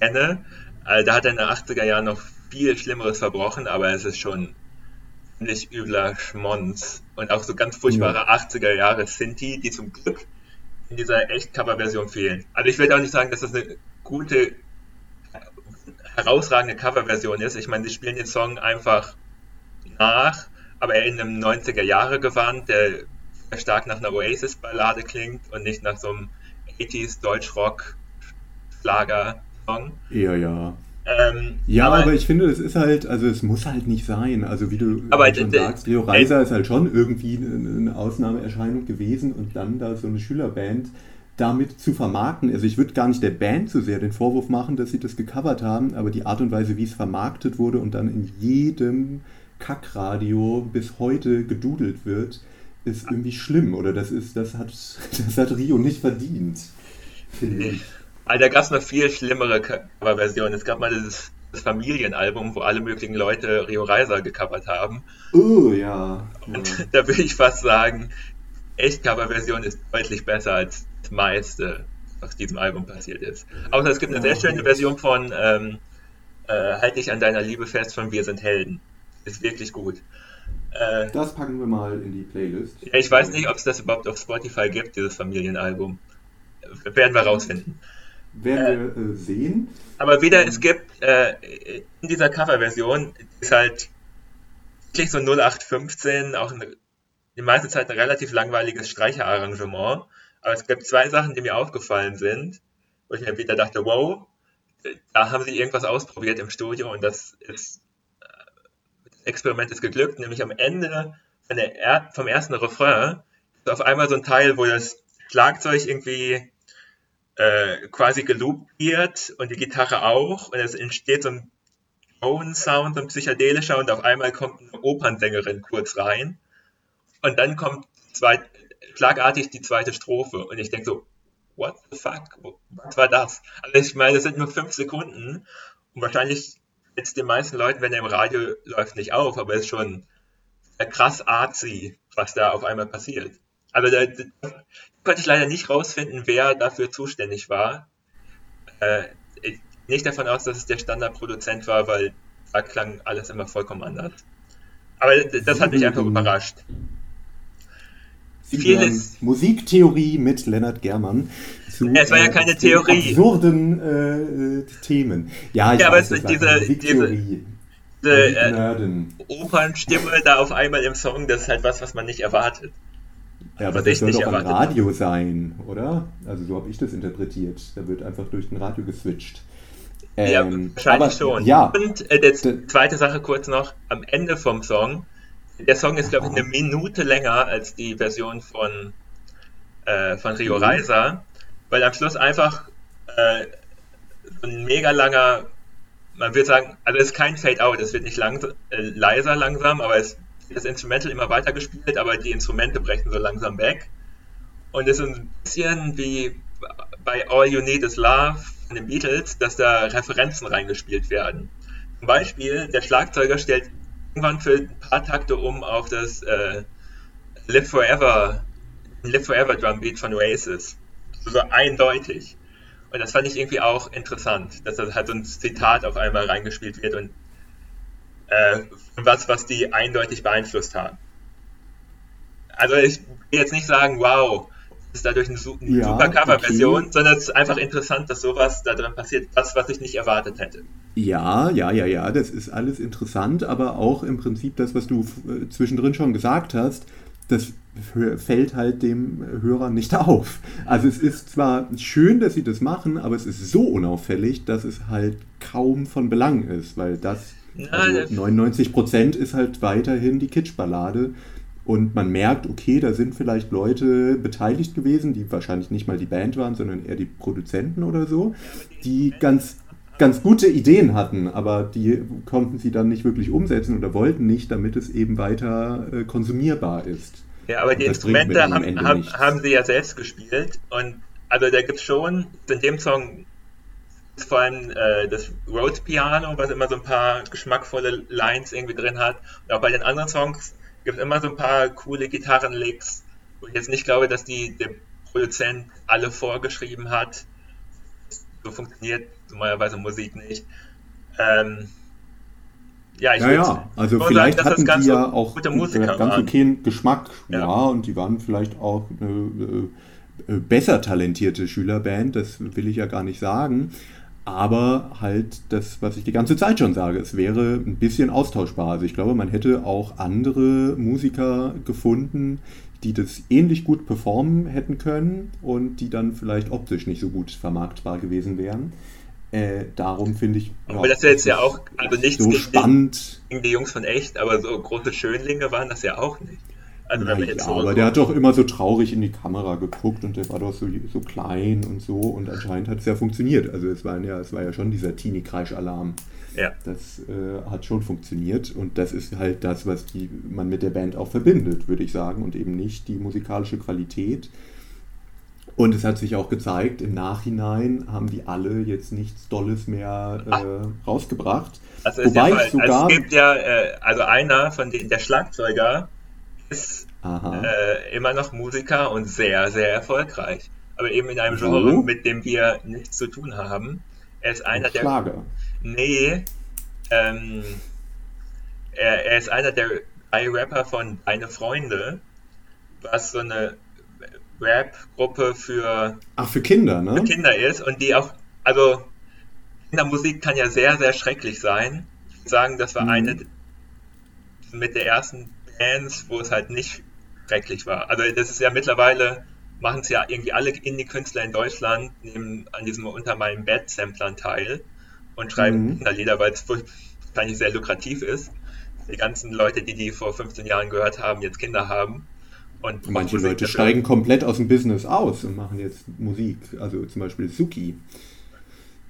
kenne. Also da hat er in den 80er Jahren noch viel Schlimmeres verbrochen, aber es ist schon ziemlich übler Schmonz. Und auch so ganz furchtbare ja. 80er Jahre Sinti, die zum Glück in dieser Echt-Cover-Version fehlen. Also ich will auch nicht sagen, dass das eine gute, herausragende Cover-Version ist. Ich meine, sie spielen den Song einfach nach aber in einem 90er Jahre Gewand, der stark nach einer Oasis-Ballade klingt und nicht nach so einem 80s Deutschrock-Schlager-Song. Ja, ja. Ähm, ja, aber, aber, ich finde, es ist halt, also es muss halt nicht sein. Also wie du aber, schon sagst, Leo Reiser ist halt schon irgendwie eine Ausnahmeerscheinung gewesen und dann da so eine Schülerband damit zu vermarkten. Also ich würde gar nicht der Band zu sehr den Vorwurf machen, dass sie das gecovert haben, aber die Art und Weise, wie es vermarktet wurde und dann in jedem Kackradio bis heute gedudelt wird, ist irgendwie schlimm. Oder das ist, das hat, das hat Rio nicht verdient. Also da gab es noch viel schlimmere Coverversionen. Es gab mal dieses das Familienalbum, wo alle möglichen Leute Rio Reiser gecovert haben. Oh ja. Und ja. da würde ich fast sagen, echt Coverversion ist deutlich besser als das meiste, was diesem Album passiert ist. Außer es gibt eine sehr schöne Version von ähm, äh, Halt dich an deiner Liebe fest von Wir sind Helden. Ist wirklich gut. Äh, das packen wir mal in die Playlist. Ja, ich weiß nicht, ob es das überhaupt auf Spotify gibt, dieses Familienalbum. Werden wir rausfinden. Werden wir äh, sehen. Aber wieder, es gibt äh, in dieser Coverversion ist halt wirklich so 0815, auch eine, die meiste Zeit ein relativ langweiliges Streicherarrangement. Aber es gibt zwei Sachen, die mir aufgefallen sind, wo ich mir wieder dachte, wow, da haben sie irgendwas ausprobiert im Studio und das ist Experiment ist geglückt, nämlich am Ende er vom ersten Refrain ist auf einmal so ein Teil, wo das Schlagzeug irgendwie äh, quasi geloopt wird und die Gitarre auch und es entsteht so ein Drone-Sound, so ein psychedelischer und auf einmal kommt eine Opernsängerin kurz rein und dann kommt zwei, schlagartig die zweite Strophe und ich denke so, what the fuck, was war das? Also ich meine, das sind nur fünf Sekunden und wahrscheinlich jetzt den meisten Leuten, wenn er im Radio läuft, nicht auf, aber es ist schon krass artsy, was da auf einmal passiert. Also da, da konnte ich leider nicht rausfinden, wer dafür zuständig war. Äh, ich, nicht davon aus, dass es der Standardproduzent war, weil da klang alles immer vollkommen anders. Aber das hat mich einfach überrascht. Vieles. Musiktheorie mit Lennart Germann zu ja, es war ja keine Theorie. absurden äh, Themen. Ja, ich ja, weiß, aber es diese, diese, diese äh, Opernstimme da auf einmal im Song, das ist halt was, was man nicht erwartet. Ja, aber das soll doch ein Radio sein, oder? Also so habe ich das interpretiert. Da wird einfach durch den Radio geswitcht. Ähm, ja, wahrscheinlich aber, schon. Ja, Und äh, die zweite Sache kurz noch, am Ende vom Song, der Song ist, glaube ich, eine Minute länger als die Version von, äh, von Rio mhm. Reiser, weil am Schluss einfach äh, ein mega langer, man würde sagen, also es ist kein Fade-Out, es wird nicht lang, äh, leiser langsam, aber es das Instrumental immer weiter gespielt, aber die Instrumente brechen so langsam weg. Und es ist ein bisschen wie bei All You Need Is Love von den Beatles, dass da Referenzen reingespielt werden. Zum Beispiel, der Schlagzeuger stellt irgendwann für ein paar Takte um auf das äh, Live Forever, Live Forever Drum Beat von Oasis. So eindeutig. Und das fand ich irgendwie auch interessant, dass das halt so ein Zitat auf einmal reingespielt wird und äh, was, was die eindeutig beeinflusst haben. Also ich will jetzt nicht sagen, wow, das ist dadurch eine, eine ja, super Coverversion, okay. sondern es ist einfach interessant, dass sowas da drin passiert, was, was ich nicht erwartet hätte. Ja, ja, ja, ja, das ist alles interessant, aber auch im Prinzip das, was du äh, zwischendrin schon gesagt hast, das fällt halt dem Hörer nicht auf. Also es ist zwar schön, dass sie das machen, aber es ist so unauffällig, dass es halt kaum von Belang ist, weil das also 99 Prozent ist halt weiterhin die Kitschballade. Und man merkt, okay, da sind vielleicht Leute beteiligt gewesen, die wahrscheinlich nicht mal die Band waren, sondern eher die Produzenten oder so, die ganz, ganz gute Ideen hatten, aber die konnten sie dann nicht wirklich umsetzen oder wollten nicht, damit es eben weiter äh, konsumierbar ist. Ja, aber die Instrumente haben, haben, haben, sie ja selbst gespielt und also da gibt es schon in dem Song vor allem äh, das Rhodes Piano, was immer so ein paar geschmackvolle Lines irgendwie drin hat. Und auch bei den anderen Songs gibt es immer so ein paar coole Gitarrenlicks, wo ich jetzt nicht glaube, dass die der Produzent alle vorgeschrieben hat. So funktioniert normalerweise Musik nicht. Ähm, ja, ich ja, ja. also vielleicht sagen, hatten die ja auch ganz okayen Geschmack, ja. ja. und die waren vielleicht auch eine, eine besser talentierte Schülerband, das will ich ja gar nicht sagen aber halt das, was ich die ganze Zeit schon sage, es wäre ein bisschen austauschbar. Also ich glaube, man hätte auch andere Musiker gefunden, die das ähnlich gut performen hätten können und die dann vielleicht optisch nicht so gut vermarktbar gewesen wären. Äh, darum finde ich. Ja, aber das ist jetzt ja auch, also nichts so spannend. gegen die Jungs von echt, aber so große Schönlinge waren das ja auch nicht. Also wenn ja, so aber der hat doch immer so traurig in die Kamera geguckt und der war doch so, so klein und so und anscheinend hat es ja funktioniert. Also es war ja, es war ja schon dieser Teenie-Kreisch-Alarm. Ja. Das äh, hat schon funktioniert und das ist halt das, was die, man mit der Band auch verbindet, würde ich sagen, und eben nicht die musikalische Qualität. Und es hat sich auch gezeigt, im Nachhinein haben die alle jetzt nichts Dolles mehr äh, rausgebracht. Also Wobei ja, ich sogar. Also es gibt ja, äh, also einer von den, der Schlagzeuger ist äh, immer noch Musiker und sehr, sehr erfolgreich. Aber eben in einem Genre, so? mit dem wir nichts zu tun haben. Er ist einer der. Schlager. Nee. Ähm, er, er ist einer der drei Rapper von Deine Freunde, was so eine Rap-Gruppe für, Ach, für Kinder, ne? Für Kinder ist und die auch, also Kindermusik kann ja sehr, sehr schrecklich sein. Ich würde sagen, das war mhm. eine mit der ersten Bands, wo es halt nicht schrecklich war. Also das ist ja mittlerweile, machen es ja irgendwie alle Indie-Künstler in Deutschland, nehmen an diesem Unter meinem Bett Samplern teil und schreiben mhm. Kinderlieder, weil es wahrscheinlich sehr lukrativ ist. Die ganzen Leute, die die vor 15 Jahren gehört haben, jetzt Kinder haben und Manche Leute steigen komplett aus dem Business aus und machen jetzt Musik. Also zum Beispiel Suki.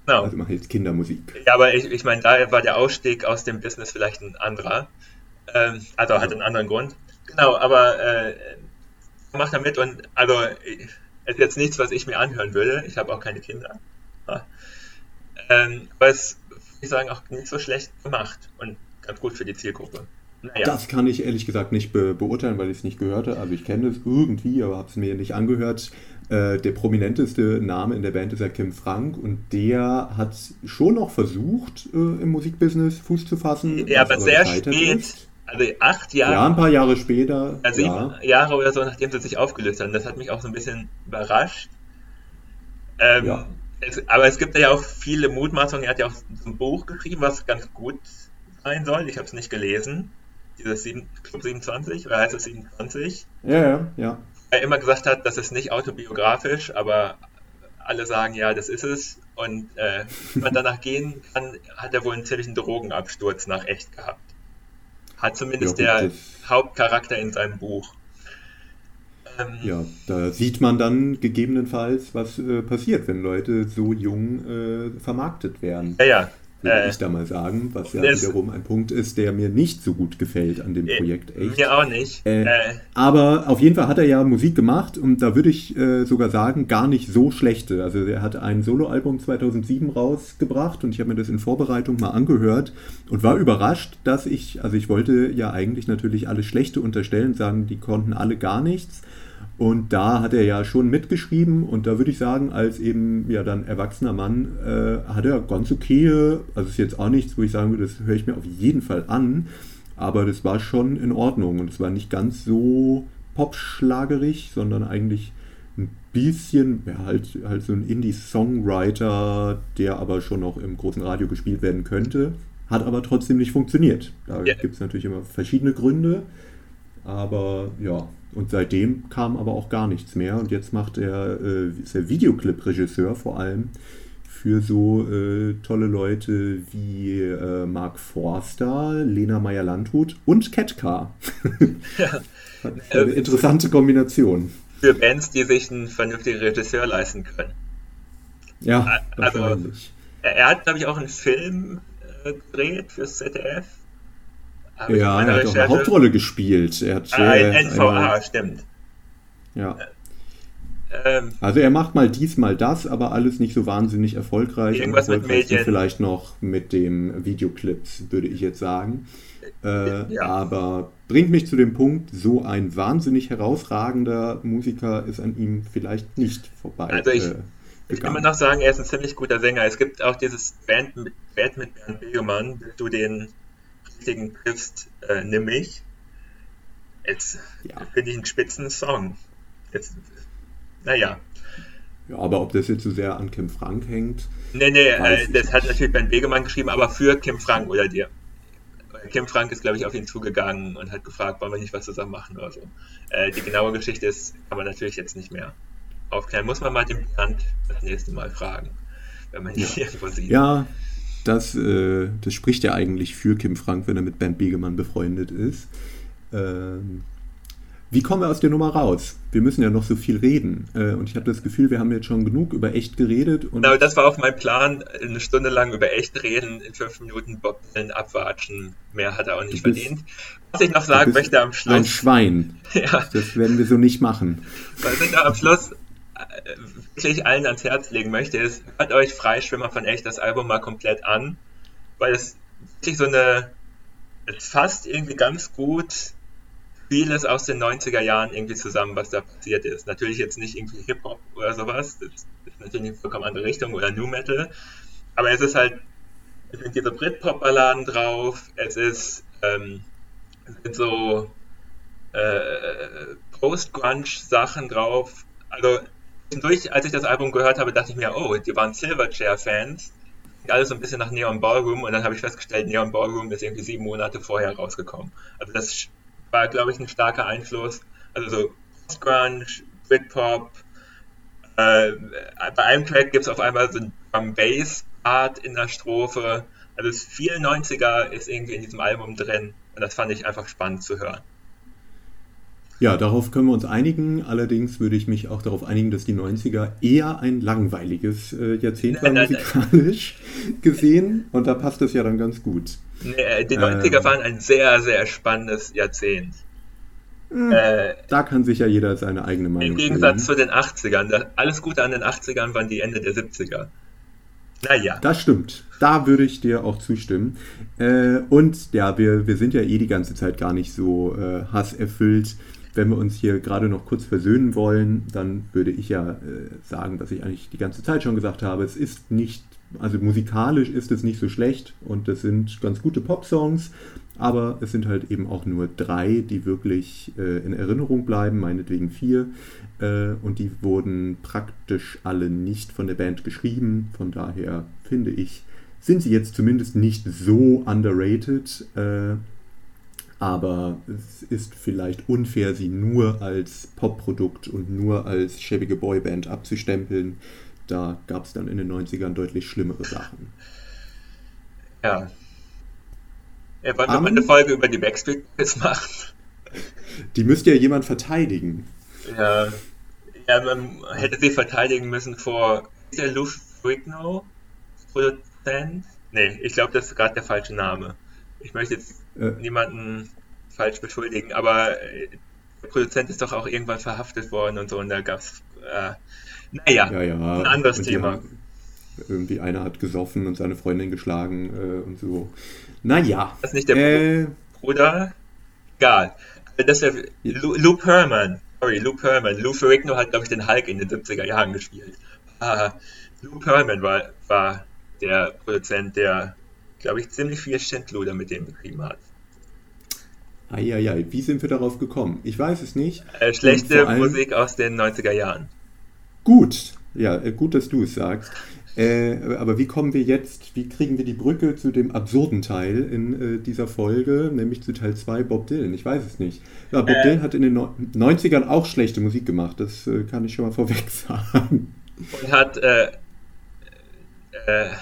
No. Also machen jetzt Kindermusik. Ja, aber ich, ich meine, da war der Ausstieg aus dem Business vielleicht ein anderer. Ähm, also ja. hat einen anderen Grund. Genau, aber äh, macht da mit und also es ist jetzt nichts, was ich mir anhören würde. Ich habe auch keine Kinder. Ja. Ähm, aber es ist, würde ich sagen, auch nicht so schlecht gemacht und ganz gut für die Zielgruppe. Naja. Das kann ich ehrlich gesagt nicht be beurteilen, weil ich es nicht gehört habe. Also ich kenne es irgendwie, aber habe es mir nicht angehört. Äh, der prominenteste Name in der Band ist ja Kim Frank und der hat schon noch versucht, äh, im Musikbusiness Fuß zu fassen. Ja, aber sehr spät. Ist. Also acht Jahre. Ja, ein paar Jahre später. Also sieben ja. Jahre oder so, nachdem sie sich aufgelöst haben. Das hat mich auch so ein bisschen überrascht. Ähm, ja. es, aber es gibt ja auch viele Mutmaßungen. Er hat ja auch so ein Buch geschrieben, was ganz gut sein soll. Ich habe es nicht gelesen dieses 7, Club 27 oder heißt es 27? Ja, ja, ja. Er immer gesagt hat, das ist nicht autobiografisch, aber alle sagen, ja, das ist es. Und äh, wenn man danach gehen kann, hat er wohl einen ziemlichen Drogenabsturz nach echt gehabt. Hat zumindest ja, der Hauptcharakter in seinem Buch. Ähm, ja, da sieht man dann gegebenenfalls, was äh, passiert, wenn Leute so jung äh, vermarktet werden. Ja, ja würde äh, ich da mal sagen, was ja wiederum ein Punkt ist, der mir nicht so gut gefällt an dem äh, Projekt. Echt. Mir auch nicht. Äh, äh, aber auf jeden Fall hat er ja Musik gemacht und da würde ich äh, sogar sagen, gar nicht so schlechte. Also er hat ein Soloalbum 2007 rausgebracht und ich habe mir das in Vorbereitung mal angehört und war überrascht, dass ich, also ich wollte ja eigentlich natürlich alles Schlechte unterstellen, sagen, die konnten alle gar nichts. Und da hat er ja schon mitgeschrieben und da würde ich sagen, als eben ja dann erwachsener Mann äh, hat er ganz okay, also ist jetzt auch nichts, wo ich sagen würde, das höre ich mir auf jeden Fall an, aber das war schon in Ordnung und es war nicht ganz so popschlagerig, sondern eigentlich ein bisschen, ja, halt, halt so ein Indie-Songwriter, der aber schon noch im großen Radio gespielt werden könnte, hat aber trotzdem nicht funktioniert. Da ja. gibt es natürlich immer verschiedene Gründe, aber ja, und seitdem kam aber auch gar nichts mehr. Und jetzt macht er, äh, ist er Videoclip-Regisseur vor allem für so äh, tolle Leute wie äh, Mark Forster, Lena Meyer-Landrut und Ketka. ja. Eine interessante Kombination. Für Bands, die sich einen vernünftigen Regisseur leisten können. Ja, also, er, er hat, glaube ich, auch einen Film äh, gedreht fürs ZDF ja, er hat auch eine Hauptrolle gespielt. Er hat, ah, ein NVA, einmal, stimmt. Ja. Ähm, also er macht mal dies, mal das, aber alles nicht so wahnsinnig erfolgreich. Irgendwas mit Medien. Vielleicht noch mit dem Videoclips, würde ich jetzt sagen. Äh, ja. Aber bringt mich zu dem Punkt, so ein wahnsinnig herausragender Musiker ist an ihm vielleicht nicht vorbei. Also ich, äh, ich kann immer noch sagen, er ist ein ziemlich guter Sänger. Es gibt auch dieses Band mit, Band mit Bernd Begemann, du den richtigen triffst, äh, nimm mich. Jetzt ja. finde ich einen spitzen Song. Jetzt, naja. Ja, aber ob das jetzt so sehr an Kim Frank hängt. Nee, nee, äh, das hat natürlich Ben Begemann geschrieben, aber für Kim Frank oder dir. Kim Frank ist, glaube ich, auf ihn zugegangen und hat gefragt, wollen wir nicht was zusammen machen oder so. Äh, die genaue Geschichte ist, kann man natürlich jetzt nicht mehr aufklären. Muss man mal den Bernd das nächste Mal fragen. wenn man ihn ja. irgendwo sieht. Ja, das, äh, das spricht ja eigentlich für Kim Frank, wenn er mit Bernd Begemann befreundet ist. Ähm, wie kommen wir aus der Nummer raus? Wir müssen ja noch so viel reden. Äh, und ich habe das Gefühl, wir haben jetzt schon genug über echt geredet. Und genau, das war auch mein Plan, eine Stunde lang über echt reden, in fünf Minuten Bob Dylan abwatschen. Mehr hat er auch nicht bist, verdient. Was ich noch sagen möchte am Schluss. Ein Schwein. ja. Das werden wir so nicht machen. Was ich noch am Schluss wirklich allen ans Herz legen möchte, ist, hört euch Freischwimmer von echt das Album mal komplett an, weil es wirklich so eine, es fasst irgendwie ganz gut vieles aus den 90er Jahren irgendwie zusammen, was da passiert ist. Natürlich jetzt nicht irgendwie Hip-Hop oder sowas, das ist natürlich eine vollkommen andere Richtung oder New Metal, aber es ist halt, es sind diese Britpop-Balladen drauf, es ist, ähm, es sind so äh, Post-Grunge-Sachen drauf. Also durch, als ich das Album gehört habe, dachte ich mir, oh, die waren Silverchair-Fans. Alles so ein bisschen nach Neon Ballroom und dann habe ich festgestellt, Neon Ballroom ist irgendwie sieben Monate vorher rausgekommen. Also das war, glaube ich, ein starker Einfluss. Also so Grunge, Britpop. Äh, bei einem Track gibt es auf einmal so ein Drum Bass Art in der Strophe. Also viel 90er ist irgendwie in diesem Album drin und das fand ich einfach spannend zu hören. Ja, darauf können wir uns einigen. Allerdings würde ich mich auch darauf einigen, dass die 90er eher ein langweiliges äh, Jahrzehnt war musikalisch gesehen. Und da passt es ja dann ganz gut. Nee, äh, die 90er äh, waren ein sehr, sehr spannendes Jahrzehnt. Hm, äh, da kann sich ja jeder seine eigene Meinung Im Gegensatz bilden. zu den 80ern. Alles Gute an den 80ern waren die Ende der 70er. Naja. Das stimmt. Da würde ich dir auch zustimmen. Äh, und ja, wir, wir sind ja eh die ganze Zeit gar nicht so äh, hasserfüllt. Wenn wir uns hier gerade noch kurz versöhnen wollen, dann würde ich ja äh, sagen, was ich eigentlich die ganze Zeit schon gesagt habe. Es ist nicht also musikalisch ist es nicht so schlecht und es sind ganz gute Pop-Songs, aber es sind halt eben auch nur drei, die wirklich äh, in Erinnerung bleiben, meinetwegen vier. Äh, und die wurden praktisch alle nicht von der Band geschrieben. Von daher finde ich, sind sie jetzt zumindest nicht so underrated. Aber es ist vielleicht unfair, sie nur als Popprodukt und nur als schäbige Boyband abzustempeln da gab es dann in den 90ern deutlich schlimmere Sachen. Ja. Er wollte um, eine Folge über die Backstreet Boys machen. Die müsste ja jemand verteidigen. Ja. ja, man hätte sie verteidigen müssen vor. Ist der Lou Frigno Produzent? Nee, ich glaube, das ist gerade der falsche Name. Ich möchte jetzt äh. niemanden falsch beschuldigen, aber äh, der Produzent ist doch auch irgendwann verhaftet worden und so und da gab es äh, naja, ja, ja. ein anderes Thema. Haben, irgendwie einer hat gesoffen und seine Freundin geschlagen äh, und so. Naja. Das ist nicht der äh, Bruder? Egal. Das wäre Lou, Lou Perman. Sorry, Lou Perman. Lou Ferrigno hat, glaube ich, den Hulk in den 70er Jahren gespielt. Ah, Lou Perman war, war der Produzent, der, glaube ich, ziemlich viel Schindluder mit dem betrieben hat. Eieiei, wie sind wir darauf gekommen? Ich weiß es nicht. Äh, schlechte allem, Musik aus den 90er Jahren. Gut, ja, äh, gut, dass du es sagst. Äh, aber wie kommen wir jetzt, wie kriegen wir die Brücke zu dem absurden Teil in äh, dieser Folge, nämlich zu Teil 2 Bob Dylan? Ich weiß es nicht. Ja, Bob äh, Dylan hat in den 90ern auch schlechte Musik gemacht, das äh, kann ich schon mal vorweg sagen. Und hat, äh,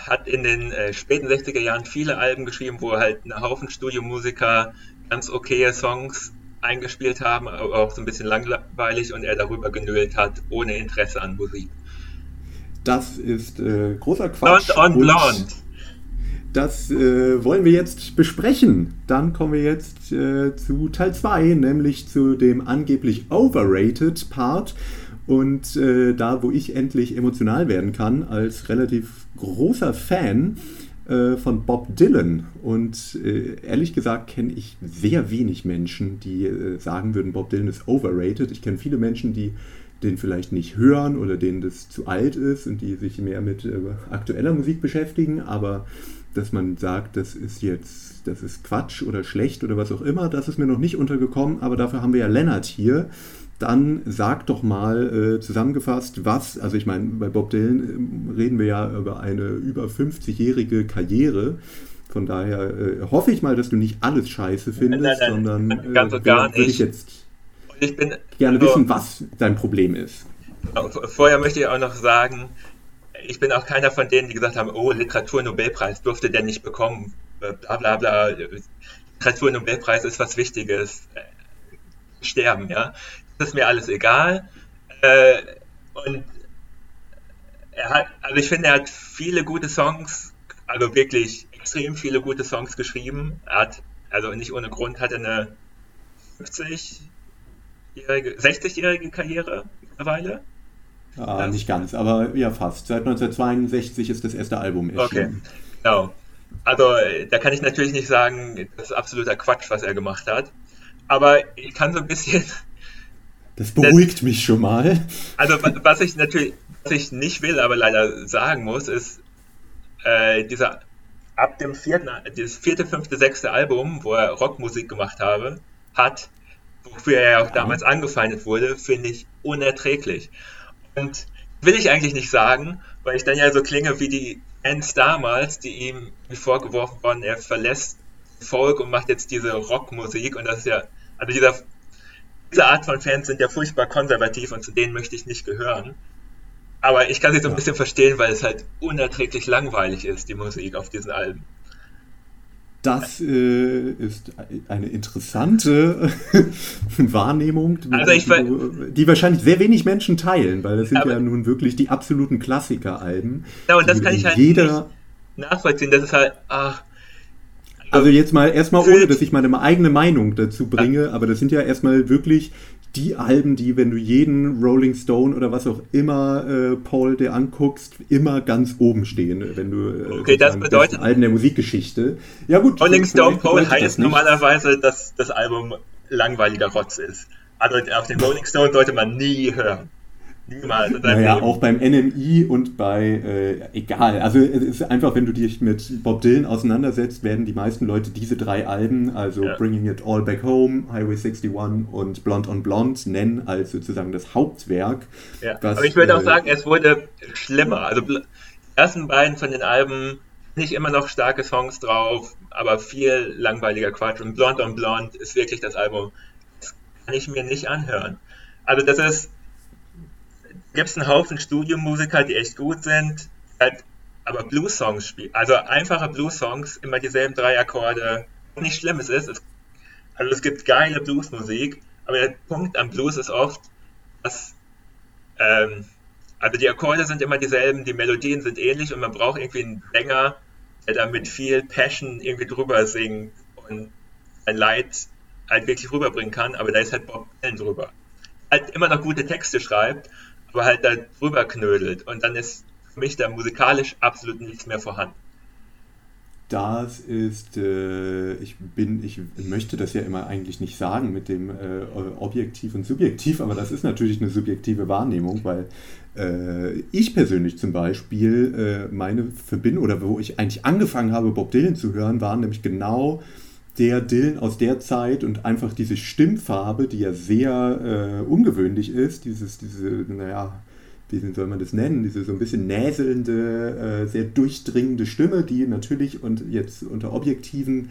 hat in den späten 60er Jahren viele Alben geschrieben, wo halt ein Haufen Studiomusiker ganz okaye Songs eingespielt haben, aber auch so ein bisschen langweilig und er darüber genölt hat, ohne Interesse an Musik. Das ist äh, großer Quatsch. Blond on Blond. Das äh, wollen wir jetzt besprechen. Dann kommen wir jetzt äh, zu Teil 2, nämlich zu dem angeblich overrated Part. Und äh, da, wo ich endlich emotional werden kann, als relativ großer Fan, äh, von Bob Dylan. Und äh, ehrlich gesagt kenne ich sehr wenig Menschen, die äh, sagen würden, Bob Dylan ist overrated. Ich kenne viele Menschen, die den vielleicht nicht hören oder denen das zu alt ist und die sich mehr mit äh, aktueller Musik beschäftigen, aber dass man sagt, das ist jetzt, das ist Quatsch oder schlecht oder was auch immer, das ist mir noch nicht untergekommen, aber dafür haben wir ja Lennart hier, dann sag doch mal äh, zusammengefasst, was, also ich meine, bei Bob Dylan äh, reden wir ja über eine über 50-jährige Karriere. Von daher äh, hoffe ich mal, dass du nicht alles scheiße findest, nein, nein, sondern äh, ganz und gar nicht. würde ich jetzt ich bin, gerne also, wissen, was dein Problem ist. Vorher möchte ich auch noch sagen, ich bin auch keiner von denen, die gesagt haben, oh, Literaturnobelpreis durfte der nicht bekommen, äh, bla bla bla. Literaturnobelpreis ist was Wichtiges. Äh, sterben, ja. Das ist mir alles egal. Äh, und er hat, also ich finde, er hat viele gute Songs, also wirklich extrem viele gute Songs geschrieben. Er hat, also nicht ohne Grund, hat er eine 50-jährige, 60-jährige Karriere mittlerweile. Ja, ja, nicht ganz, aber ja fast. Seit 1962 ist das erste Album erschienen. Okay, genau. Also da kann ich natürlich nicht sagen, das ist absoluter Quatsch, was er gemacht hat. Aber ich kann so ein bisschen. Das beruhigt das, mich schon mal. Also was ich natürlich, was ich nicht will, aber leider sagen muss, ist äh, dieser ab dem vierten, dieses vierte, fünfte, sechste Album, wo er Rockmusik gemacht habe, hat, wofür er ja auch damals angefeindet wurde, finde ich unerträglich. Und will ich eigentlich nicht sagen, weil ich dann ja so klinge wie die Fans damals, die ihm vorgeworfen worden, er verlässt Folk und macht jetzt diese Rockmusik und das ist ja, also dieser, diese Art von Fans sind ja furchtbar konservativ und zu denen möchte ich nicht gehören. Aber ich kann sie so ein ja. bisschen verstehen, weil es halt unerträglich langweilig ist, die Musik auf diesen Alben. Das äh, ist eine interessante Wahrnehmung, also die, die, wahrscheinlich sehr wenig Menschen teilen, weil das sind ja nun wirklich die absoluten Klassiker-Alben. Ja, und das kann ich halt jeder nachvollziehen. Das ist halt, ach, also jetzt mal erstmal ohne, dass ich meine eigene Meinung dazu bringe, aber das sind ja erstmal wirklich die Alben, die, wenn du jeden Rolling Stone oder was auch immer, äh, Paul, dir anguckst, immer ganz oben stehen, wenn du äh, okay, das bedeutet Alben der Musikgeschichte. Ja gut. Rolling Stone Paul heißt das normalerweise, dass das Album langweiliger Rotz ist. Also auf den Rolling Stone sollte man nie hören. Niemals. Naja, Leben. auch beim NMI und bei, äh, egal. Also es ist einfach, wenn du dich mit Bob Dylan auseinandersetzt, werden die meisten Leute diese drei Alben, also ja. Bringing It All Back Home, Highway 61 und Blonde on Blonde, nennen als sozusagen das Hauptwerk. Ja. Was, Aber ich würde äh, auch sagen, es wurde schlimmer. Also die ersten beiden von den Alben nicht immer noch starke Songs drauf, aber viel langweiliger Quatsch. Und Blonde on Blonde ist wirklich das Album, das kann ich mir nicht anhören. Also das ist gibt es einen Haufen Studiomusiker, die echt gut sind, halt aber Blues-Songs spielen. Also einfache Blues-Songs, immer dieselben drei Akkorde. Nicht schlimm, es ist. also es gibt geile Bluesmusik, aber der Punkt am Blues ist oft, dass ähm, also die Akkorde sind immer dieselben, die Melodien sind ähnlich und man braucht irgendwie einen Sänger, der da mit viel Passion irgendwie drüber singt und ein Leid halt wirklich rüberbringen kann, aber da ist halt Bob Dylan drüber. Halt immer noch gute Texte schreibt, aber halt da drüber knödelt und dann ist für mich da musikalisch absolut nichts mehr vorhanden. Das ist, äh, ich bin, ich möchte das ja immer eigentlich nicht sagen mit dem äh, Objektiv und Subjektiv, aber das ist natürlich eine subjektive Wahrnehmung, weil äh, ich persönlich zum Beispiel äh, meine Verbindung oder wo ich eigentlich angefangen habe, Bob Dylan zu hören, waren nämlich genau der Dylan aus der Zeit und einfach diese Stimmfarbe, die ja sehr äh, ungewöhnlich ist, dieses, diese, naja, wie soll man das nennen, diese so ein bisschen näselnde, äh, sehr durchdringende Stimme, die natürlich und jetzt unter objektiven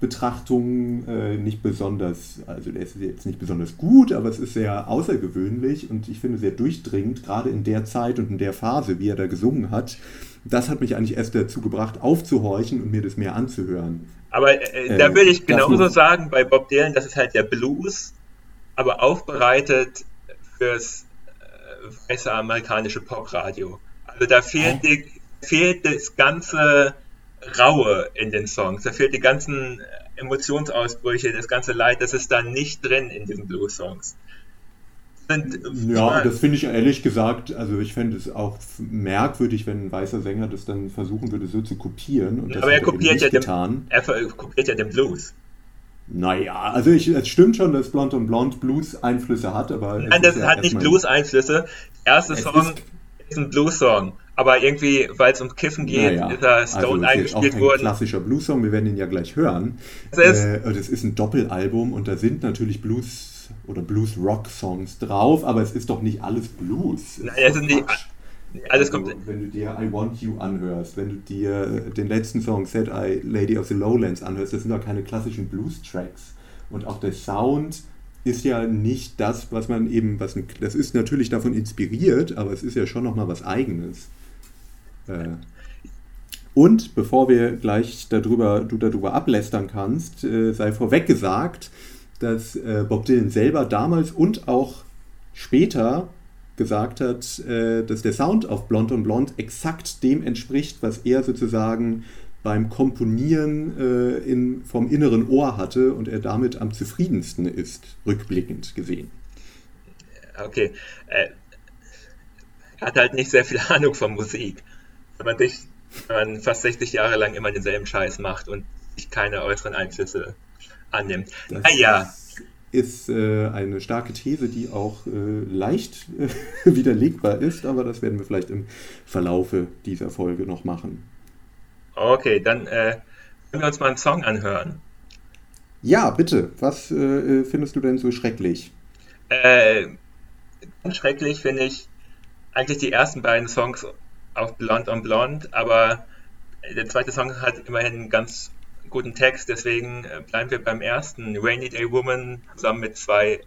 Betrachtungen äh, nicht besonders, also der ist jetzt nicht besonders gut, aber es ist sehr außergewöhnlich und ich finde sehr durchdringend, gerade in der Zeit und in der Phase, wie er da gesungen hat. Das hat mich eigentlich erst dazu gebracht, aufzuhorchen und mir das mehr anzuhören. Aber äh, äh, da würde ich genauso sagen bei Bob Dylan, das ist halt der Blues, aber aufbereitet fürs äh, weiße amerikanische Popradio. Also da fehlt, die, fehlt das ganze Raue in den Songs, da fehlt die ganzen Emotionsausbrüche, das ganze Leid, das ist da nicht drin in diesen Blues-Songs. Ja, das finde ich ehrlich gesagt, also ich fände es auch merkwürdig, wenn ein weißer Sänger das dann versuchen würde, so zu kopieren. Und das aber er kopiert, ja den, er kopiert ja den Blues. Naja, also ich, es stimmt schon, dass Blond und Blond Blues-Einflüsse hat, aber. Nein, das ja hat nicht Blues-Einflüsse. Der erste Song ist, ist ein Blues-Song. Aber irgendwie, weil es um Kiffen geht, naja, ist da Stone also eingespielt ist auch worden. klassischer Blues-Song, wir werden ihn ja gleich hören. Das ist, äh, das ist ein Doppelalbum und da sind natürlich Blues oder Blues-Rock-Songs drauf, aber es ist doch nicht alles Blues. Nein, also nicht, alles also, kommt. Wenn du dir I Want You anhörst, wenn du dir den letzten Song Said I Lady of the Lowlands anhörst, das sind doch keine klassischen Blues-Tracks. Und auch der Sound ist ja nicht das, was man eben, was ein, das ist natürlich davon inspiriert, aber es ist ja schon nochmal was Eigenes. Äh, und bevor wir gleich darüber, du darüber ablästern kannst, äh, sei vorweg gesagt, dass äh, Bob Dylan selber damals und auch später gesagt hat, äh, dass der Sound auf Blond und Blond exakt dem entspricht, was er sozusagen beim Komponieren äh, in, vom inneren Ohr hatte und er damit am zufriedensten ist, rückblickend gesehen. Okay. Äh, er hat halt nicht sehr viel Ahnung von Musik. Wenn man, dich, wenn man fast 60 Jahre lang immer denselben Scheiß macht und sich keine äußeren Einflüsse annimmt. Das naja. Ist äh, eine starke These, die auch äh, leicht äh, widerlegbar ist, aber das werden wir vielleicht im Verlaufe dieser Folge noch machen. Okay, dann äh, können wir uns mal einen Song anhören. Ja, bitte. Was äh, findest du denn so schrecklich? Äh, ganz schrecklich finde ich eigentlich die ersten beiden Songs auf Blond on Blond, aber der zweite Song hat immerhin ganz guten Text, deswegen äh, bleiben wir beim ersten. Rainy Day Woman zusammen mit zwei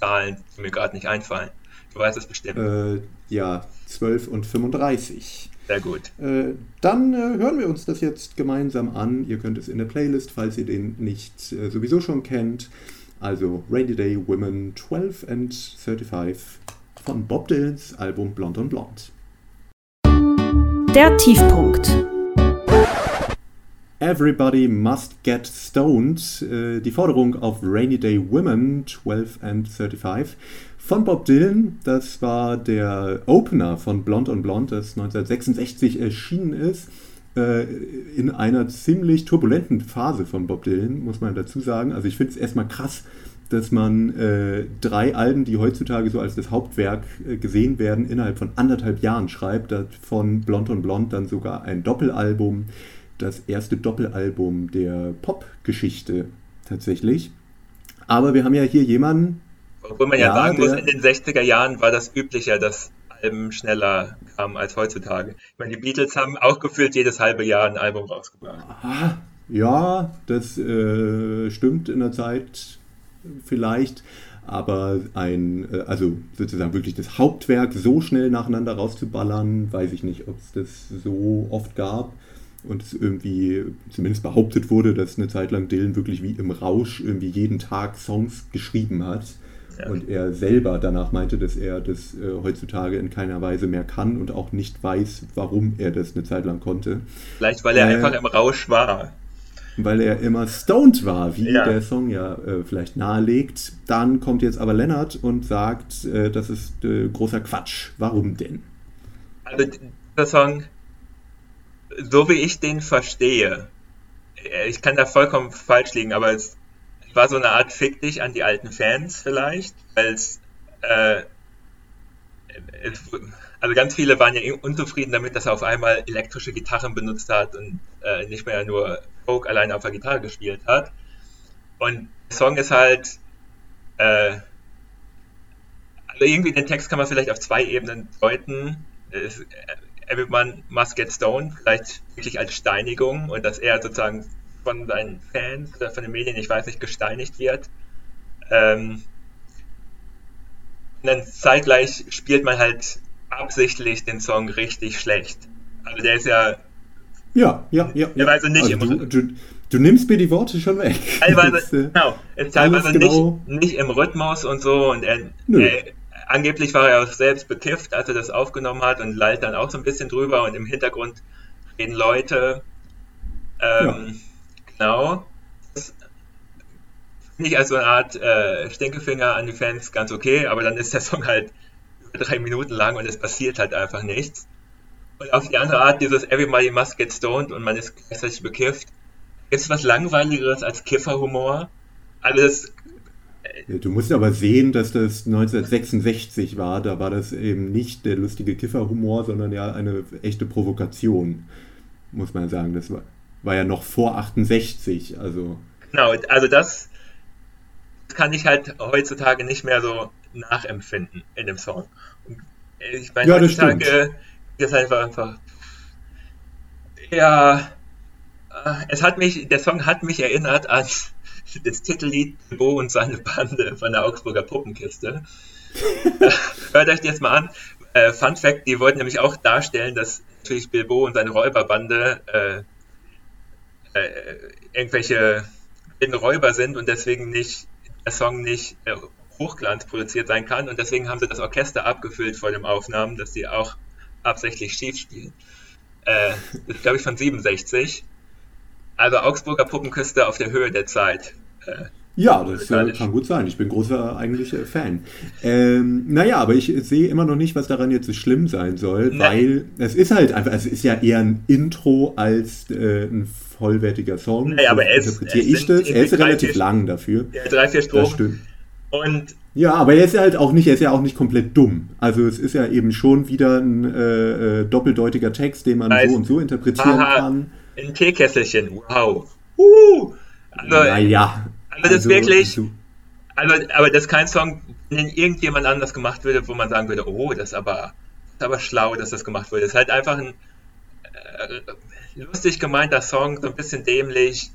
Zahlen, die mir gerade nicht einfallen. Du weißt es bestimmt. Äh, ja, 12 und 35. Sehr gut. Äh, dann äh, hören wir uns das jetzt gemeinsam an. Ihr könnt es in der Playlist, falls ihr den nicht äh, sowieso schon kennt. Also Rainy Day Women 12 and 35 von Bob Dylans Album Blond on Blond. Der Tiefpunkt. Everybody Must Get Stoned, äh, die Forderung auf Rainy Day Women 12 and 35 von Bob Dylan. Das war der Opener von Blond on Blond, das 1966 erschienen ist. Äh, in einer ziemlich turbulenten Phase von Bob Dylan, muss man dazu sagen. Also ich finde es erstmal krass, dass man äh, drei Alben, die heutzutage so als das Hauptwerk äh, gesehen werden, innerhalb von anderthalb Jahren schreibt. Von Blond on Blond dann sogar ein Doppelalbum, das erste Doppelalbum der Popgeschichte tatsächlich. Aber wir haben ja hier jemanden. Obwohl man ja, ja sagen muss, in den 60er Jahren war das üblicher, dass Alben schneller kamen als heutzutage. Ich meine, die Beatles haben auch gefühlt jedes halbe Jahr ein Album rausgebracht. Ja, das äh, stimmt in der Zeit vielleicht, aber ein, äh, also sozusagen wirklich das Hauptwerk so schnell nacheinander rauszuballern, weiß ich nicht, ob es das so oft gab und es irgendwie zumindest behauptet wurde, dass eine Zeit lang Dylan wirklich wie im Rausch irgendwie jeden Tag Songs geschrieben hat. Ja. Und er selber danach meinte, dass er das äh, heutzutage in keiner Weise mehr kann und auch nicht weiß, warum er das eine Zeit lang konnte. Vielleicht, weil er äh, einfach im Rausch war weil er immer stoned war, wie ja. der Song ja äh, vielleicht nahelegt. Dann kommt jetzt aber Lennart und sagt, äh, das ist äh, großer Quatsch. Warum denn? Also der Song, so wie ich den verstehe, äh, ich kann da vollkommen falsch liegen, aber es war so eine Art Fick dich an die alten Fans vielleicht, als äh, es, also ganz viele waren ja unzufrieden damit, dass er auf einmal elektrische Gitarren benutzt hat und äh, nicht mehr nur Folk alleine auf der Gitarre gespielt hat. Und der Song ist halt, äh, also irgendwie den Text kann man vielleicht auf zwei Ebenen deuten. Es, äh, Everyone must get stoned, vielleicht wirklich als Steinigung und dass er sozusagen von seinen Fans oder von den Medien, ich weiß nicht, gesteinigt wird. Ähm, und dann zeitgleich spielt man halt absichtlich den Song richtig schlecht. Also der ist ja. Ja, ja, ja. Teilweise nicht also im du, du, du, nimmst mir die Worte schon weg. Teilweise, Jetzt, äh, genau, teilweise genau. Nicht, nicht im Rhythmus und so. Und er, er, angeblich war er auch selbst bekifft, als er das aufgenommen hat und lallt dann auch so ein bisschen drüber und im Hintergrund reden Leute. Ähm, ja. Genau. Das finde ich als so eine Art äh, Stinkefinger an die Fans ganz okay, aber dann ist der Song halt drei Minuten lang und es passiert halt einfach nichts. Und auf die andere Art, dieses Everybody must get stoned und man ist gleichzeitig bekifft, ist was langweiligeres als Kifferhumor. Alles. Du musst aber sehen, dass das 1966 war. Da war das eben nicht der lustige Kifferhumor, sondern ja eine echte Provokation, muss man sagen. Das war, war ja noch vor 68. Also. Genau, also das kann ich halt heutzutage nicht mehr so nachempfinden in dem Song. Ich meine, ja, das heutzutage ist einfach einfach. Ja, äh, es hat mich, der Song hat mich erinnert an das Titellied Bo und seine Bande von der Augsburger Puppenkiste. Hört euch das mal an. Äh, Fun Fact, die wollten nämlich auch darstellen, dass natürlich Bilbo und seine Räuberbande äh, äh, irgendwelche Räuber sind und deswegen nicht der Song nicht äh, Hochglanz produziert sein kann und deswegen haben sie das Orchester abgefüllt vor den Aufnahmen, dass sie auch absichtlich schief spielen. Äh, das ist, glaube ich, von 67. Also Augsburger Puppenküste auf der Höhe der Zeit. Äh, ja, das äh, kann gut sein. Ich bin großer eigentlich äh, Fan. Ähm, naja, aber ich sehe immer noch nicht, was daran jetzt so schlimm sein soll, nee. weil es ist halt einfach, es ist ja eher ein Intro als äh, ein vollwertiger Song. Naja, aber es, interpretiere ich das. Er ist relativ vier, lang dafür. Ja, drei, vier Strophen. Das stimmt. Und ja, aber er ist ja halt auch nicht, er ist ja auch nicht komplett dumm. Also es ist ja eben schon wieder ein äh, äh doppeldeutiger Text, den man so und so interpretieren aha, kann. Ein Teekesselchen, wow. Uh, also, naja. Also das also, ist wirklich. So. Also, aber das ist kein Song, den irgendjemand anders gemacht würde, wo man sagen würde, oh, das ist aber, das ist aber schlau, dass das gemacht wurde. Das ist halt einfach ein äh, lustig gemeinter Song, so ein bisschen dämlich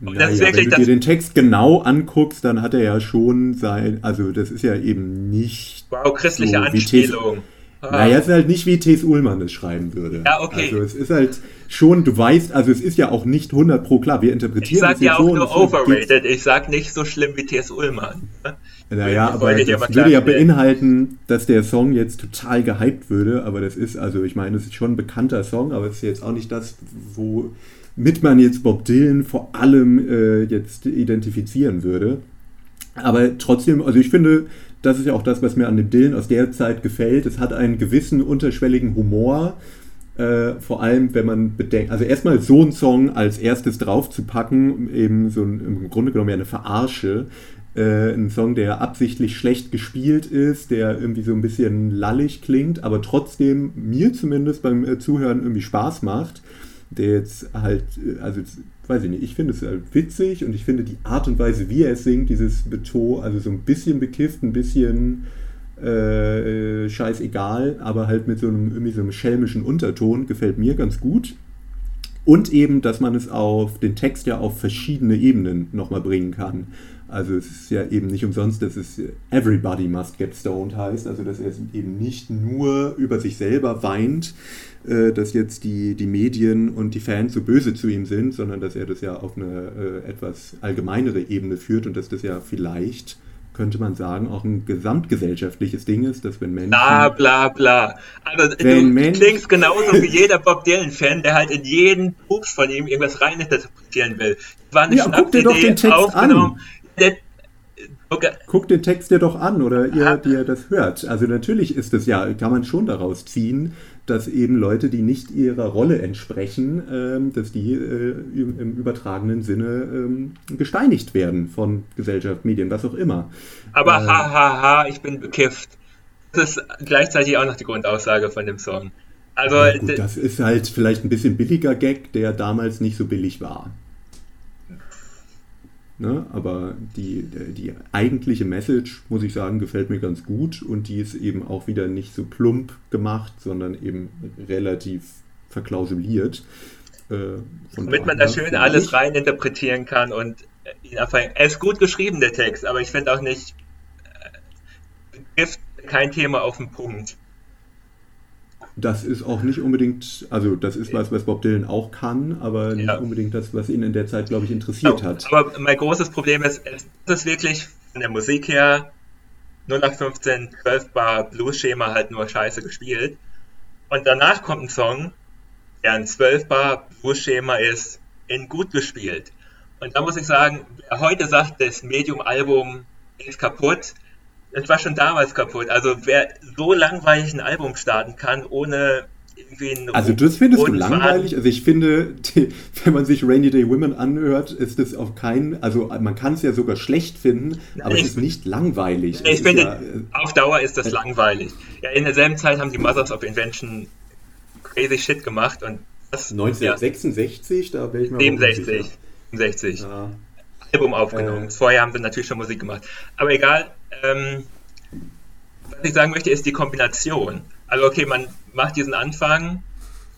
und naja, wenn du dir den Text genau anguckst, dann hat er ja schon sein, also das ist ja eben nicht. Wow, christliche so Anspielung. Ah. Naja, es ist halt nicht wie T.S. Ullmann es schreiben würde. Ja, okay. Also es ist halt schon, du weißt, also es ist ja auch nicht 100 pro klar, wir interpretieren Ich sag ja auch so nur overrated, ich sag nicht so schlimm wie T.S. Ullmann. Naja, aber das würde ja beinhalten, dass der Song jetzt total gehypt würde, aber das ist, also ich meine, es ist schon ein bekannter Song, aber es ist jetzt auch nicht das, wo mit man jetzt Bob Dylan vor allem äh, jetzt identifizieren würde. Aber trotzdem, also ich finde, das ist ja auch das, was mir an dem Dylan aus der Zeit gefällt. Es hat einen gewissen unterschwelligen Humor. Äh, vor allem, wenn man bedenkt, also erstmal so einen Song als erstes draufzupacken, eben so ein, im Grunde genommen ja eine Verarsche. Äh, ein Song, der absichtlich schlecht gespielt ist, der irgendwie so ein bisschen lallig klingt, aber trotzdem mir zumindest beim äh, Zuhören irgendwie Spaß macht der jetzt halt, also weiß ich nicht, ich finde es halt witzig und ich finde die Art und Weise, wie er es singt, dieses Beton, also so ein bisschen bekifft, ein bisschen äh, scheißegal, aber halt mit so einem irgendwie so einem schelmischen Unterton, gefällt mir ganz gut. Und eben, dass man es auf den Text ja auf verschiedene Ebenen nochmal bringen kann. Also es ist ja eben nicht umsonst, dass es Everybody Must Get Stoned heißt, also dass er eben nicht nur über sich selber weint, äh, dass jetzt die, die Medien und die Fans so böse zu ihm sind, sondern dass er das ja auf eine äh, etwas allgemeinere Ebene führt und dass das ja vielleicht könnte man sagen, auch ein gesamtgesellschaftliches Ding ist, dass wenn Menschen. Bla, bla, bla. Also, du Menschen, klingst genauso wie jeder Bob Dylan-Fan, der halt in jeden Pups von ihm irgendwas reininterpretieren will. Das war eine ja, guck dir doch den Text an. Der, okay. Guck den Text dir doch an oder ihr, die ihr das hört. Also natürlich ist es ja, kann man schon daraus ziehen, dass eben Leute, die nicht ihrer Rolle entsprechen, ähm, dass die äh, im übertragenen Sinne ähm, gesteinigt werden von Gesellschaft, Medien, was auch immer. Aber äh, ha, ha, ha, ich bin bekifft. Das ist gleichzeitig auch noch die Grundaussage von dem Song. Also, ja, gut, das ist halt vielleicht ein bisschen billiger Gag, der damals nicht so billig war. Ne? Aber die, die eigentliche Message, muss ich sagen, gefällt mir ganz gut und die ist eben auch wieder nicht so plump gemacht, sondern eben relativ verklausuliert. Äh, Damit man da schön alles rein interpretieren kann und ihn einfach, er ist gut geschrieben, der Text, aber ich finde auch nicht, äh, trifft kein Thema auf den Punkt. Das ist auch nicht unbedingt, also das ist was, was Bob Dylan auch kann, aber nicht ja. unbedingt das, was ihn in der Zeit, glaube ich, interessiert ja, hat. Aber mein großes Problem ist, es ist wirklich von der Musik her 0815 12 Bar Blues-Schema halt nur scheiße gespielt. Und danach kommt ein Song, der ein 12 Bar Blues-Schema ist, in gut gespielt. Und da muss ich sagen, wer heute sagt, das Medium-Album ist kaputt, es war schon damals kaputt. Also wer so langweilig ein Album starten kann, ohne irgendwie einen Also das findest du langweilig? Also ich finde, die, wenn man sich Rainy Day Women anhört, ist es auf keinen, also man kann es ja sogar schlecht finden, aber ich, es ist nicht langweilig. Ich finde, ja, äh, auf Dauer ist das äh, langweilig. Ja, in derselben Zeit haben die Mothers of Invention crazy shit gemacht und das, 1966, ja, da wäre ich mal 67, 67. Ja. Album aufgenommen. Äh. Vorher haben sie natürlich schon Musik gemacht. Aber egal, ähm, was ich sagen möchte, ist die Kombination. Also okay, man macht diesen Anfang,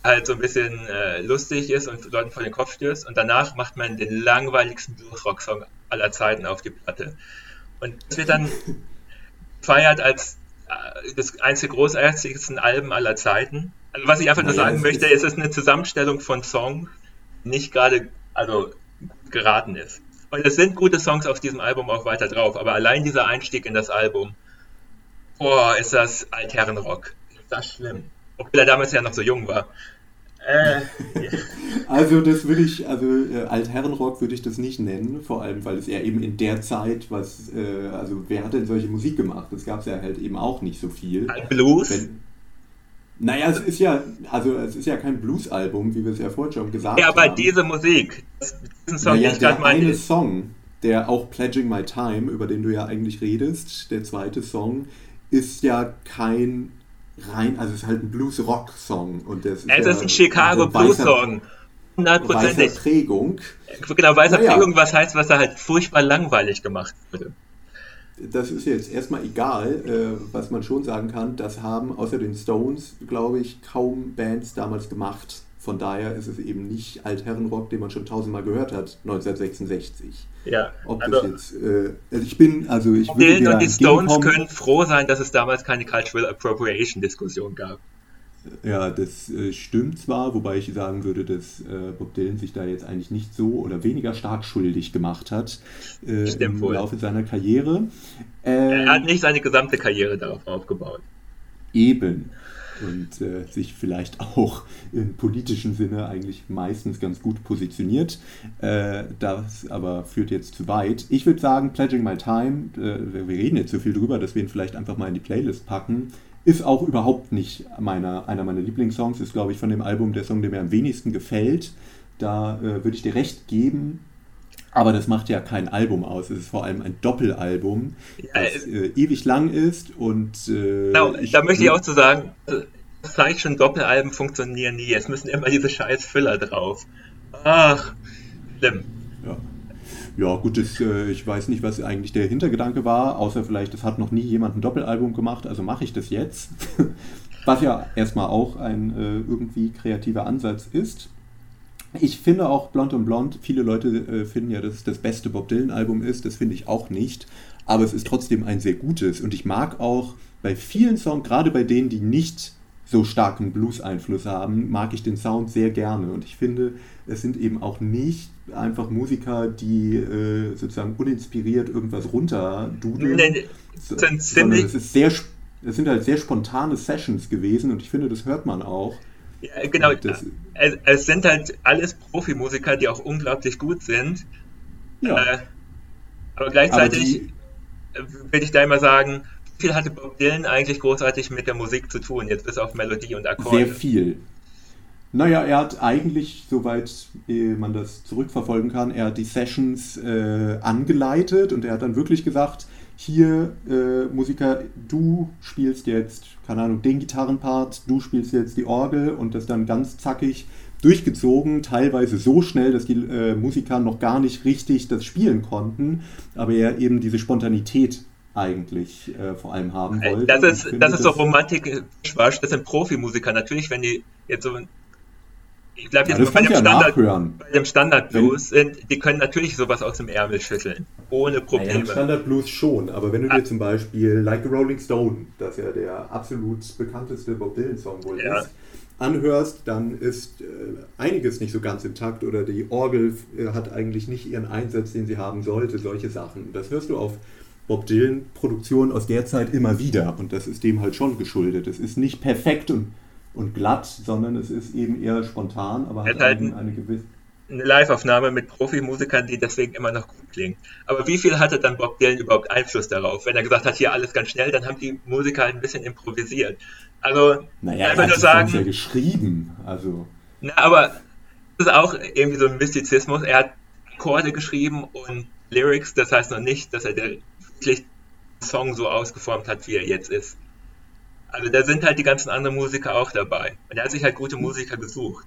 halt so ein bisschen äh, lustig ist und Leuten vor den Kopf stößt und danach macht man den langweiligsten Blues-Rock-Song aller Zeiten auf die Platte. Und das wird dann feiert als äh, das einzige großartigsten Alben aller Zeiten. Also was ich einfach nur sagen möchte, ist- ist, es ist eine Zusammenstellung von Songs, die nicht gerade also geraten ist. Und es sind gute Songs auf diesem Album auch weiter drauf, aber allein dieser Einstieg in das Album, boah, ist das Altherrenrock. Ist das schlimm. Obwohl er damals ja noch so jung war. Äh, Also das würde ich, also äh, Altherrenrock würde ich das nicht nennen, vor allem weil es ja eben in der Zeit, was, äh, also wer hat denn solche Musik gemacht? Das gab es ja halt eben auch nicht so viel. Blues? Wenn, naja, es ist ja, also es ist ja kein Blues-Album, wie wir es ja vorhin schon gesagt Ja, haben. aber diese Musik, diesen Song, naja, den ich gerade der meine, eine Song, der auch Pledging My Time, über den du ja eigentlich redest, der zweite Song, ist ja kein rein, also es ist halt ein Blues-Rock-Song. und das ist es ja ist ein Chicago also weißer- Song. Weißer Hundertprozentig. Prägung. Genau, weißer Naja. Prägung, was heißt, was er halt furchtbar langweilig gemacht wurde. Das ist jetzt erstmal egal, äh, was man schon sagen kann. Das haben außer den Stones, glaube ich, kaum Bands damals gemacht. Von daher ist es eben nicht Altherrenrock, den man schon tausendmal gehört hat, 1966. Ja, Ob also das jetzt, äh, also ich bin, also ich würde Dylan und die Stones können froh sein, dass es damals keine Cultural Appropriation Diskussion gab. Ja, das äh, stimmt zwar, wobei ich sagen würde, dass äh, Bob Dylan sich da jetzt eigentlich nicht so oder weniger stark schuldig gemacht hat äh, im wohl. Laufe seiner Karriere. Er Ähm, hat nicht seine gesamte Karriere darauf aufgebaut. Eben. Und äh, sich vielleicht auch im politischen Sinne eigentlich meistens ganz gut positioniert. Äh, das aber führt jetzt zu weit. Ich würde sagen, Pledging My Time, äh, wir wir reden jetzt so viel drüber, dass wir ihn vielleicht einfach mal in die Playlist packen, ist auch überhaupt nicht meiner, einer meiner Lieblingssongs. Ist, glaube ich, von dem Album der Song, der mir am wenigsten gefällt. Da äh, würde ich dir recht geben. Aber das macht ja kein Album aus. Es ist vor allem ein Doppelalbum, Ja, das äh, ewig lang ist und äh, Genau, da möchte ich auch zu sagen, das zeigt schon, Doppelalben funktionieren nie. Es müssen immer diese scheiß Füller drauf. Ach, schlimm. Ja, ja gut, das, äh, ich weiß nicht, was eigentlich der Hintergedanke war, außer vielleicht, es hat noch nie jemand ein Doppelalbum gemacht, also mache ich das jetzt. was ja erstmal auch ein äh, irgendwie kreativer Ansatz ist. Ich finde auch Blond und Blond, viele Leute äh, finden ja, dass es das beste Bob Dylan-Album ist, das finde ich auch nicht, aber es ist trotzdem ein sehr gutes und ich mag auch bei vielen Songs, gerade bei denen, die nicht so starken Blues-Einfluss haben, mag ich den Sound sehr gerne und ich finde, es sind eben auch nicht einfach Musiker, die äh, sozusagen uninspiriert irgendwas runterdudeln, Nee, nee, sondern es ist sehr, es sind halt sehr spontane Sessions gewesen und ich finde, das hört man auch. Ja, genau, Das- es, es sind halt alles Profimusiker, die auch unglaublich gut sind. Ja. Äh, aber gleichzeitig Aber will ich da immer sagen, wie viel hatte Bob Dylan eigentlich großartig mit der Musik zu tun, jetzt bis auf Melodie und Akkorde? Sehr viel. Naja, er hat eigentlich, soweit äh, man das zurückverfolgen kann, er hat die Sessions äh, angeleitet und er hat dann wirklich gesagt, hier äh, Musiker, du spielst jetzt, keine Ahnung, den Gitarrenpart, du spielst jetzt die Orgel und das dann ganz zackig durchgezogen, teilweise so schnell, dass die äh, Musiker noch gar nicht richtig das spielen konnten, aber er eben diese Spontanität eigentlich äh, vor allem haben wollte. Das ist, das ist doch Romantik, Schwasch, das sind Profimusiker. Natürlich, wenn die jetzt so, ich bleibe Ja, jetzt das mal bei dem ja Standard, nachhören. bei dem Standard Blues sind, die können natürlich sowas aus dem Ärmel schütteln, ohne Naja, im Probleme. Standard Blues schon, aber wenn du Ah. dir zum Beispiel Like a Rolling Stone, das ja der absolut bekannteste Bob Dylan-Song wohl Ja. ist, anhörst, dann ist äh, einiges nicht so ganz intakt oder die Orgel äh, hat eigentlich nicht ihren Einsatz, den sie haben sollte, solche Sachen. Das hörst du auf Bob Dylan-Produktionen aus der Zeit immer wieder und das ist dem halt schon geschuldet. Es ist nicht perfekt und, und glatt, sondern es ist eben eher spontan, aber Er hat halt eine, ein- eine gewisse... Eine Live-Aufnahme mit Profimusikern, die deswegen immer noch gut klingen. Aber wie viel hatte dann Bob Dylan überhaupt Einfluss darauf? Wenn er gesagt hat, hier alles ganz schnell, dann haben die Musiker ein bisschen improvisiert. Also, Naja, einfach nur Songs ja sagen, geschrieben, also... na, aber das ist auch irgendwie so ein Mystizismus. Er hat Akkorde geschrieben und Lyrics, das heißt noch nicht, dass er der wirklich Song so ausgeformt hat, wie er jetzt ist. Also da sind halt die ganzen anderen Musiker auch dabei. Und er hat sich halt gute Musiker gesucht.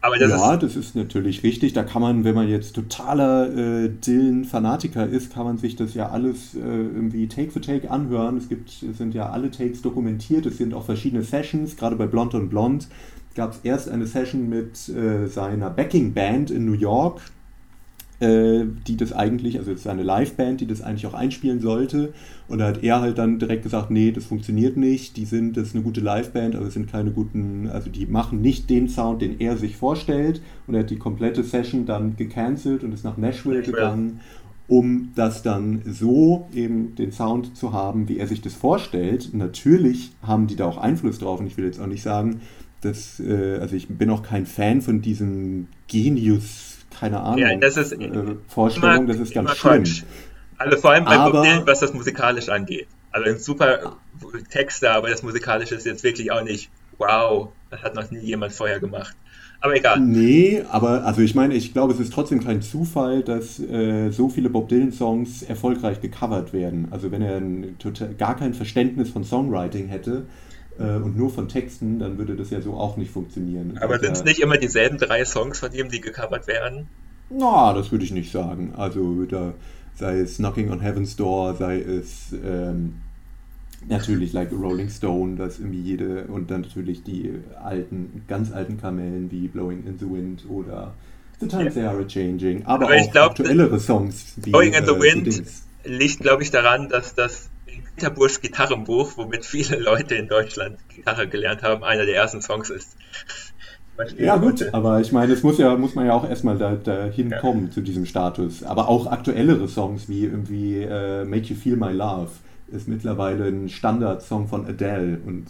Aber das ja, ist, das ist natürlich richtig. Da kann man, wenn man jetzt totaler äh, Dylan-Fanatiker ist, kann man sich das ja alles äh, irgendwie Take for Take anhören. Es gibt, es sind ja alle Takes dokumentiert. Es sind auch verschiedene Sessions. Gerade bei Blond und Blond gab es erst eine Session mit äh, seiner Backing Band in New York. Äh, die das eigentlich, also es ist eine Liveband, die das eigentlich auch einspielen sollte. Und da hat er halt dann direkt gesagt, nee, das funktioniert nicht, die sind, das ist eine gute Liveband, aber es sind keine guten, also die machen nicht den Sound, den er sich vorstellt. Und er hat die komplette Session dann gecancelt und ist nach Nashville gegangen, um das dann so eben den Sound zu haben, wie er sich das vorstellt. Natürlich haben die da auch Einfluss drauf und ich will jetzt auch nicht sagen, dass, äh, also ich bin auch kein Fan von diesem Genius keine Ahnung, ja, das ist äh, Vorstellung, immer, das ist ganz schlimm. Quatsch. Also vor allem bei aber, Bob was das musikalisch angeht. Also ein super Texte, aber das musikalische ist jetzt wirklich auch nicht, wow, das hat noch nie jemand vorher gemacht. Aber egal. Nee, aber also ich meine, ich glaube, es ist trotzdem kein Zufall, dass äh, so viele Bob Dylan-Songs erfolgreich gecovert werden. Also wenn er ein, total, gar kein Verständnis von Songwriting hätte, und nur von Texten, dann würde das ja so auch nicht funktionieren. Aber sind es nicht immer dieselben drei Songs von ihm, die gecovert werden? Na, das würde ich nicht sagen. Also da, sei es Knocking on Heaven's Door, sei es ähm, natürlich like Rolling Stone, das irgendwie jede und dann natürlich die alten, ganz alten Kamellen wie Blowing in the Wind oder The Times. They Are Changing, aber, aber auch glaub, aktuellere Songs wie Blowing in the äh, Wind liegt, glaube ich, daran, dass das Peter Busch Gitarrenbuch, womit viele Leute in Deutschland Gitarre gelernt haben, einer der ersten Songs ist. Ja gut, aber ich meine, es muss ja muss man ja auch erstmal da, dahin ja. kommen zu diesem Status. Aber auch aktuellere Songs wie irgendwie uh, Make You Feel My Love ist mittlerweile ein Standardsong von Adele und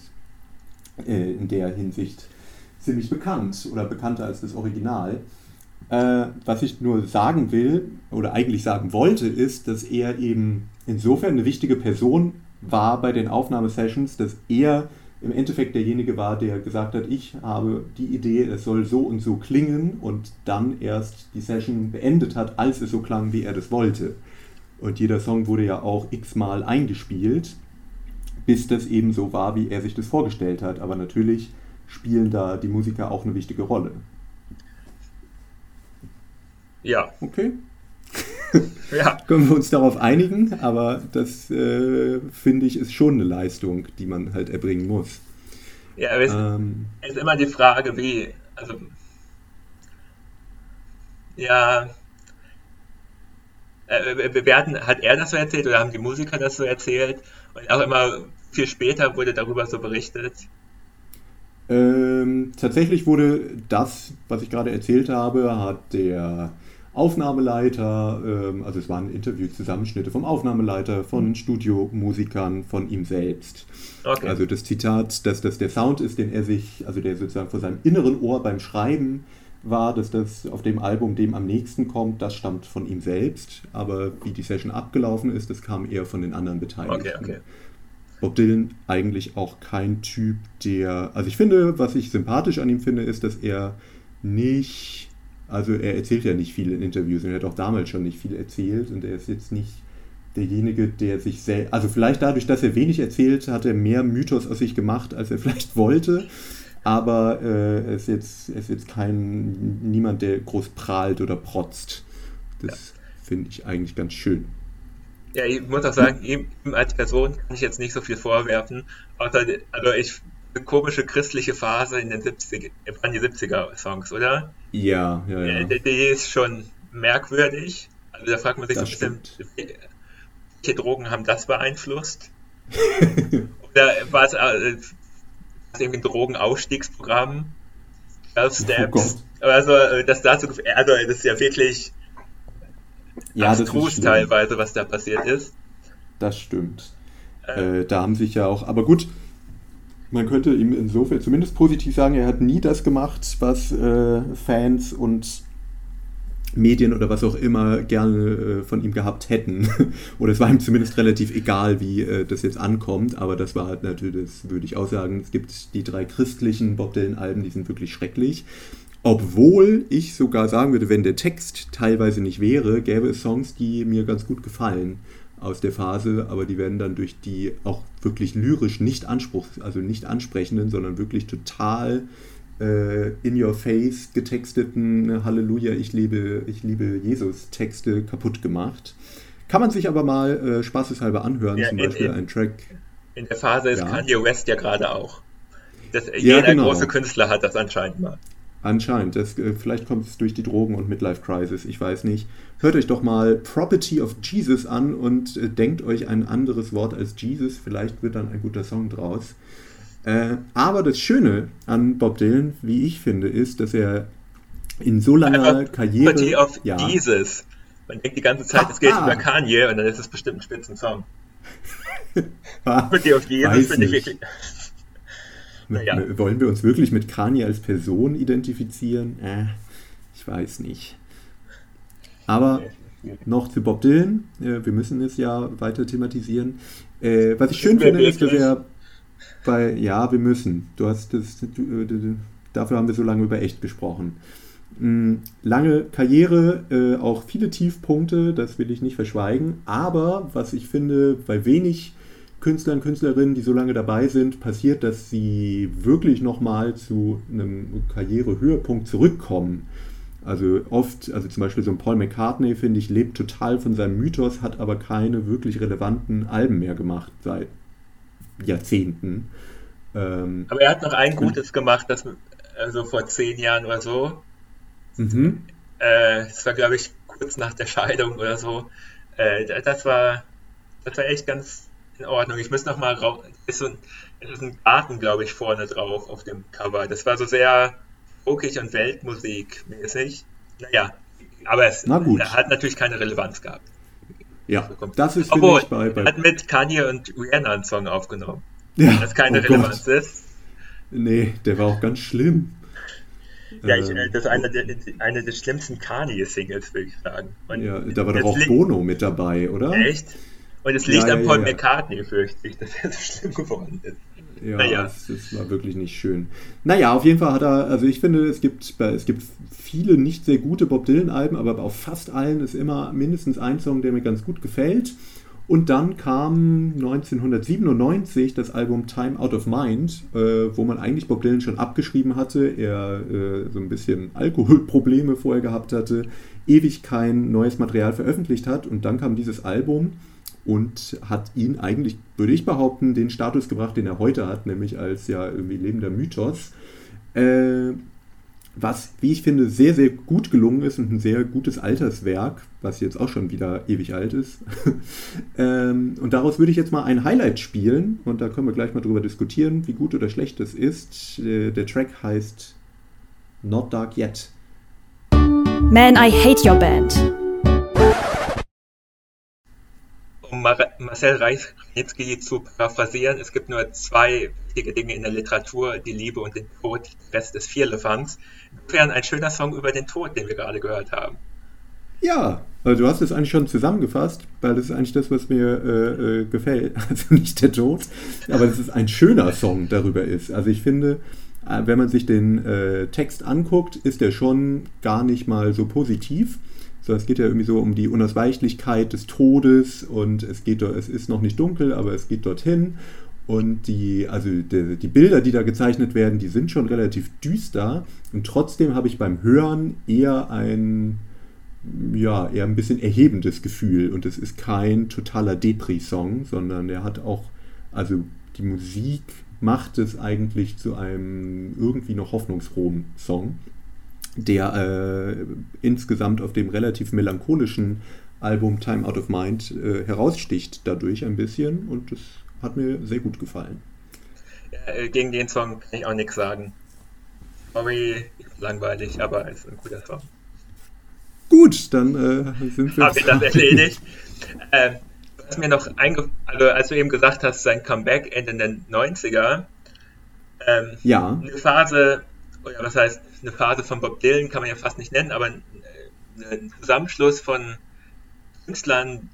äh, in der Hinsicht ziemlich bekannt oder bekannter als das Original. Äh, was ich nur sagen will oder eigentlich sagen wollte, ist, dass er eben insofern eine wichtige Person war bei den Aufnahmesessions, dass er im Endeffekt derjenige war, der gesagt hat, ich habe die Idee, es soll so und so klingen und dann erst die Session beendet hat, als es so klang, wie er das wollte. Und jeder Song wurde ja auch x-mal eingespielt, bis das eben so war, wie er sich das vorgestellt hat. Aber natürlich spielen da die Musiker auch eine wichtige Rolle. Ja. Okay. ja. Können wir uns darauf einigen, aber das äh, finde ich ist schon eine Leistung, die man halt erbringen muss. Ja, aber es ähm, ist immer die Frage, wie, also, ja, äh, bewerten, hat er das so erzählt oder haben die Musiker das so erzählt? Und auch immer viel später wurde darüber so berichtet. Ähm, tatsächlich wurde das, was ich gerade erzählt habe, hat der Aufnahmeleiter, ähm, also es waren Interviewzusammenschnitte vom Aufnahmeleiter, von mhm. Studiomusikern, von ihm selbst. Okay. Also das Zitat, dass das der Sound ist, den er sich, also der sozusagen vor seinem inneren Ohr beim Schreiben war, dass das auf dem Album dem am nächsten kommt, das stammt von ihm selbst. Aber wie die Session abgelaufen ist, das kam eher von den anderen Beteiligten. Okay, okay. Bob Dylan eigentlich auch kein Typ, der, also ich finde, was ich sympathisch an ihm finde, ist, dass er nicht also er erzählt ja nicht viel in Interviews und er hat auch damals schon nicht viel erzählt und er ist jetzt nicht derjenige, der sich selbst, also vielleicht dadurch, dass er wenig erzählt, hat er mehr Mythos aus sich gemacht, als er vielleicht wollte. Aber äh, er, ist jetzt, er ist jetzt kein niemand, der groß prahlt oder protzt. Das ja. finde ich eigentlich ganz schön. Ja, ich muss auch sagen, ihm als Person kann ich jetzt nicht so viel vorwerfen. Außer, also ich eine komische christliche Phase in den 70 waren die 70er Songs, oder? Ja, ja, ja. Die, die ist schon merkwürdig. Also da fragt man sich das so ein bisschen, welche Drogen haben das beeinflusst? oder war es, äh, irgendwie ein Drogenausstiegsprogramm? 12 Steps? Oh also äh, das dazu, also das ist ja wirklich ja, abstrus teilweise, was da passiert ist. Das stimmt. Äh, äh, da haben sich ja auch, aber gut, man könnte ihm insofern zumindest positiv sagen, er hat nie das gemacht, was äh, Fans und Medien oder was auch immer gerne äh, von ihm gehabt hätten. oder es war ihm zumindest relativ egal, wie äh, das jetzt ankommt, aber das war halt natürlich, das würde ich auch sagen, es gibt die drei christlichen Bob Dylan-Alben, die sind wirklich schrecklich. Obwohl ich sogar sagen würde, wenn der Text teilweise nicht wäre, gäbe es Songs, die mir ganz gut gefallen aus der Phase, aber die werden dann durch die auch wirklich lyrisch nicht Anspruch, also nicht ansprechenden, sondern wirklich total äh, in your face getexteten Halleluja, ich liebe, ich liebe Jesus Texte kaputt gemacht. Kann man sich aber mal äh, spaßeshalber anhören, ja, zum Beispiel in, ein Track. In der Phase ist ja. Kanye West ja gerade auch. Das, ja, jeder genau. große Künstler hat das anscheinend mal. Anscheinend. Das, äh, vielleicht kommt es durch die Drogen und Midlife Crisis, ich weiß nicht. Hört euch doch mal Property of Jesus an und äh, denkt euch ein anderes Wort als Jesus. Vielleicht wird dann ein guter Song draus. Äh, aber das Schöne an Bob Dylan, wie ich finde, ist, dass er in so langer Karriere. Property of ja, Jesus. Man denkt die ganze Zeit, es geht Haha. über Kanye und dann ist es bestimmt ein Spitzensong. Ah, Property of Jesus finde ich wirklich. Naja. Wollen wir uns wirklich mit Kanye als Person identifizieren? Äh, ich weiß nicht. Aber noch zu Bob Dylan. Äh, wir müssen es ja weiter thematisieren. Äh, was ich schön finde, ist, dass er bei. Ja, wir müssen. Du hast das. Dafür haben wir so lange über echt gesprochen. Mm, Lange Karriere, äh, auch viele Tiefpunkte, das will ich nicht verschweigen. Aber was ich finde, bei wenig Künstlern, Künstlerinnen, die so lange dabei sind, passiert, dass sie wirklich nochmal zu einem Karrierehöhepunkt zurückkommen. Also oft, also zum Beispiel so ein Paul McCartney, finde ich, lebt total von seinem Mythos, hat aber keine wirklich relevanten Alben mehr gemacht seit Jahrzehnten. Ähm, Aber er hat noch ein Gutes gemacht, das also vor zehn Jahren oder so. mhm. Äh, das war, glaube ich, kurz nach der Scheidung oder so. Äh, das war, das war echt ganz in Ordnung. Ich muss noch mal raus. Ist so ein, es ist ein Garten, glaube ich, vorne drauf auf dem Cover. Das war so sehr folkig und Weltmusik-mäßig. Naja, aber es Na hat natürlich keine Relevanz gehabt. Ja, das ist Obwohl, ich bei, bei er hat mit Kanye und Rihanna einen Song aufgenommen. ja, Das keine oh Gott. Relevanz ist. Nee, der war auch ganz schlimm. Ja, ich, Ähm, äh, das ist eine der, eine der schlimmsten Kanye-Singles, würde ich sagen. Und ja, da war doch auch Bono mit dabei, oder? Echt? Und es liegt Ja, an ja, Paul ja. McCartney, fürchte ich, dass er so schlimm geworden ist. Ja, Naja. das, das war wirklich nicht schön. Naja, auf jeden Fall hat er, also ich finde, es gibt, es gibt viele nicht sehr gute Bob Dylan-Alben, aber auf fast allen ist immer mindestens ein Song, der mir ganz gut gefällt. Und dann kam 1997 das Album Time Out of Mind, äh, wo man eigentlich Bob Dylan schon abgeschrieben hatte. Er äh, so ein bisschen Alkoholprobleme vorher gehabt hatte, ewig kein neues Material veröffentlicht hat. Und dann kam dieses Album und hat ihn eigentlich, würde ich behaupten, den Status gebracht, den er heute hat, nämlich als ja irgendwie lebender Mythos. Äh, was, wie ich finde, sehr, sehr gut gelungen ist und ein sehr gutes Alterswerk, was jetzt auch schon wieder ewig alt ist. ähm, und daraus würde ich jetzt mal ein Highlight spielen und da können wir gleich mal drüber diskutieren, wie gut oder schlecht das ist. Äh, der Track heißt Not Dark Yet. Man, I hate your band. Um Mar Marcel Reich-Ranitzky zu paraphrasieren, es gibt nur zwei wichtige Dinge in der Literatur, die Liebe und den Tod, der Rest ist Vierlefanz. Insofern ein schöner Song über den Tod, den wir gerade gehört haben. Ja, also du hast es eigentlich schon zusammengefasst, weil das ist eigentlich das, was mir äh, äh, gefällt. Also nicht der Tod, aber dass es ein schöner Song darüber ist. Also ich finde, äh, wenn man sich den äh, Text anguckt, ist der schon gar nicht mal so positiv. So, es geht ja irgendwie so um die Unausweichlichkeit des Todes und es geht, es ist noch nicht dunkel, aber es geht dorthin. Und die, also die, die Bilder, die da gezeichnet werden, die sind schon relativ düster. Und trotzdem habe ich beim Hören eher ein, ja, eher ein bisschen erhebendes Gefühl. Und es ist kein totaler Depri-Song, sondern er hat auch, also die Musik macht es eigentlich zu einem irgendwie noch hoffnungsfrohen Song, der äh, insgesamt auf dem relativ melancholischen Album Time Out of Mind äh, heraussticht dadurch ein bisschen und das hat mir sehr gut gefallen. Äh, gegen den Song kann ich auch nichts sagen. Sorry, langweilig, aber es ist ein guter Song. Gut, dann äh, sind wir. Haben wir das erledigt? ähm, was mir noch einge also als du eben gesagt hast, sein Comeback Ende der 90er, ähm, Ja, eine Phase, oder was heißt, eine Phase von Bob Dylan kann man ja fast nicht nennen, aber ein, äh, Zusammenschluss von Künstlern,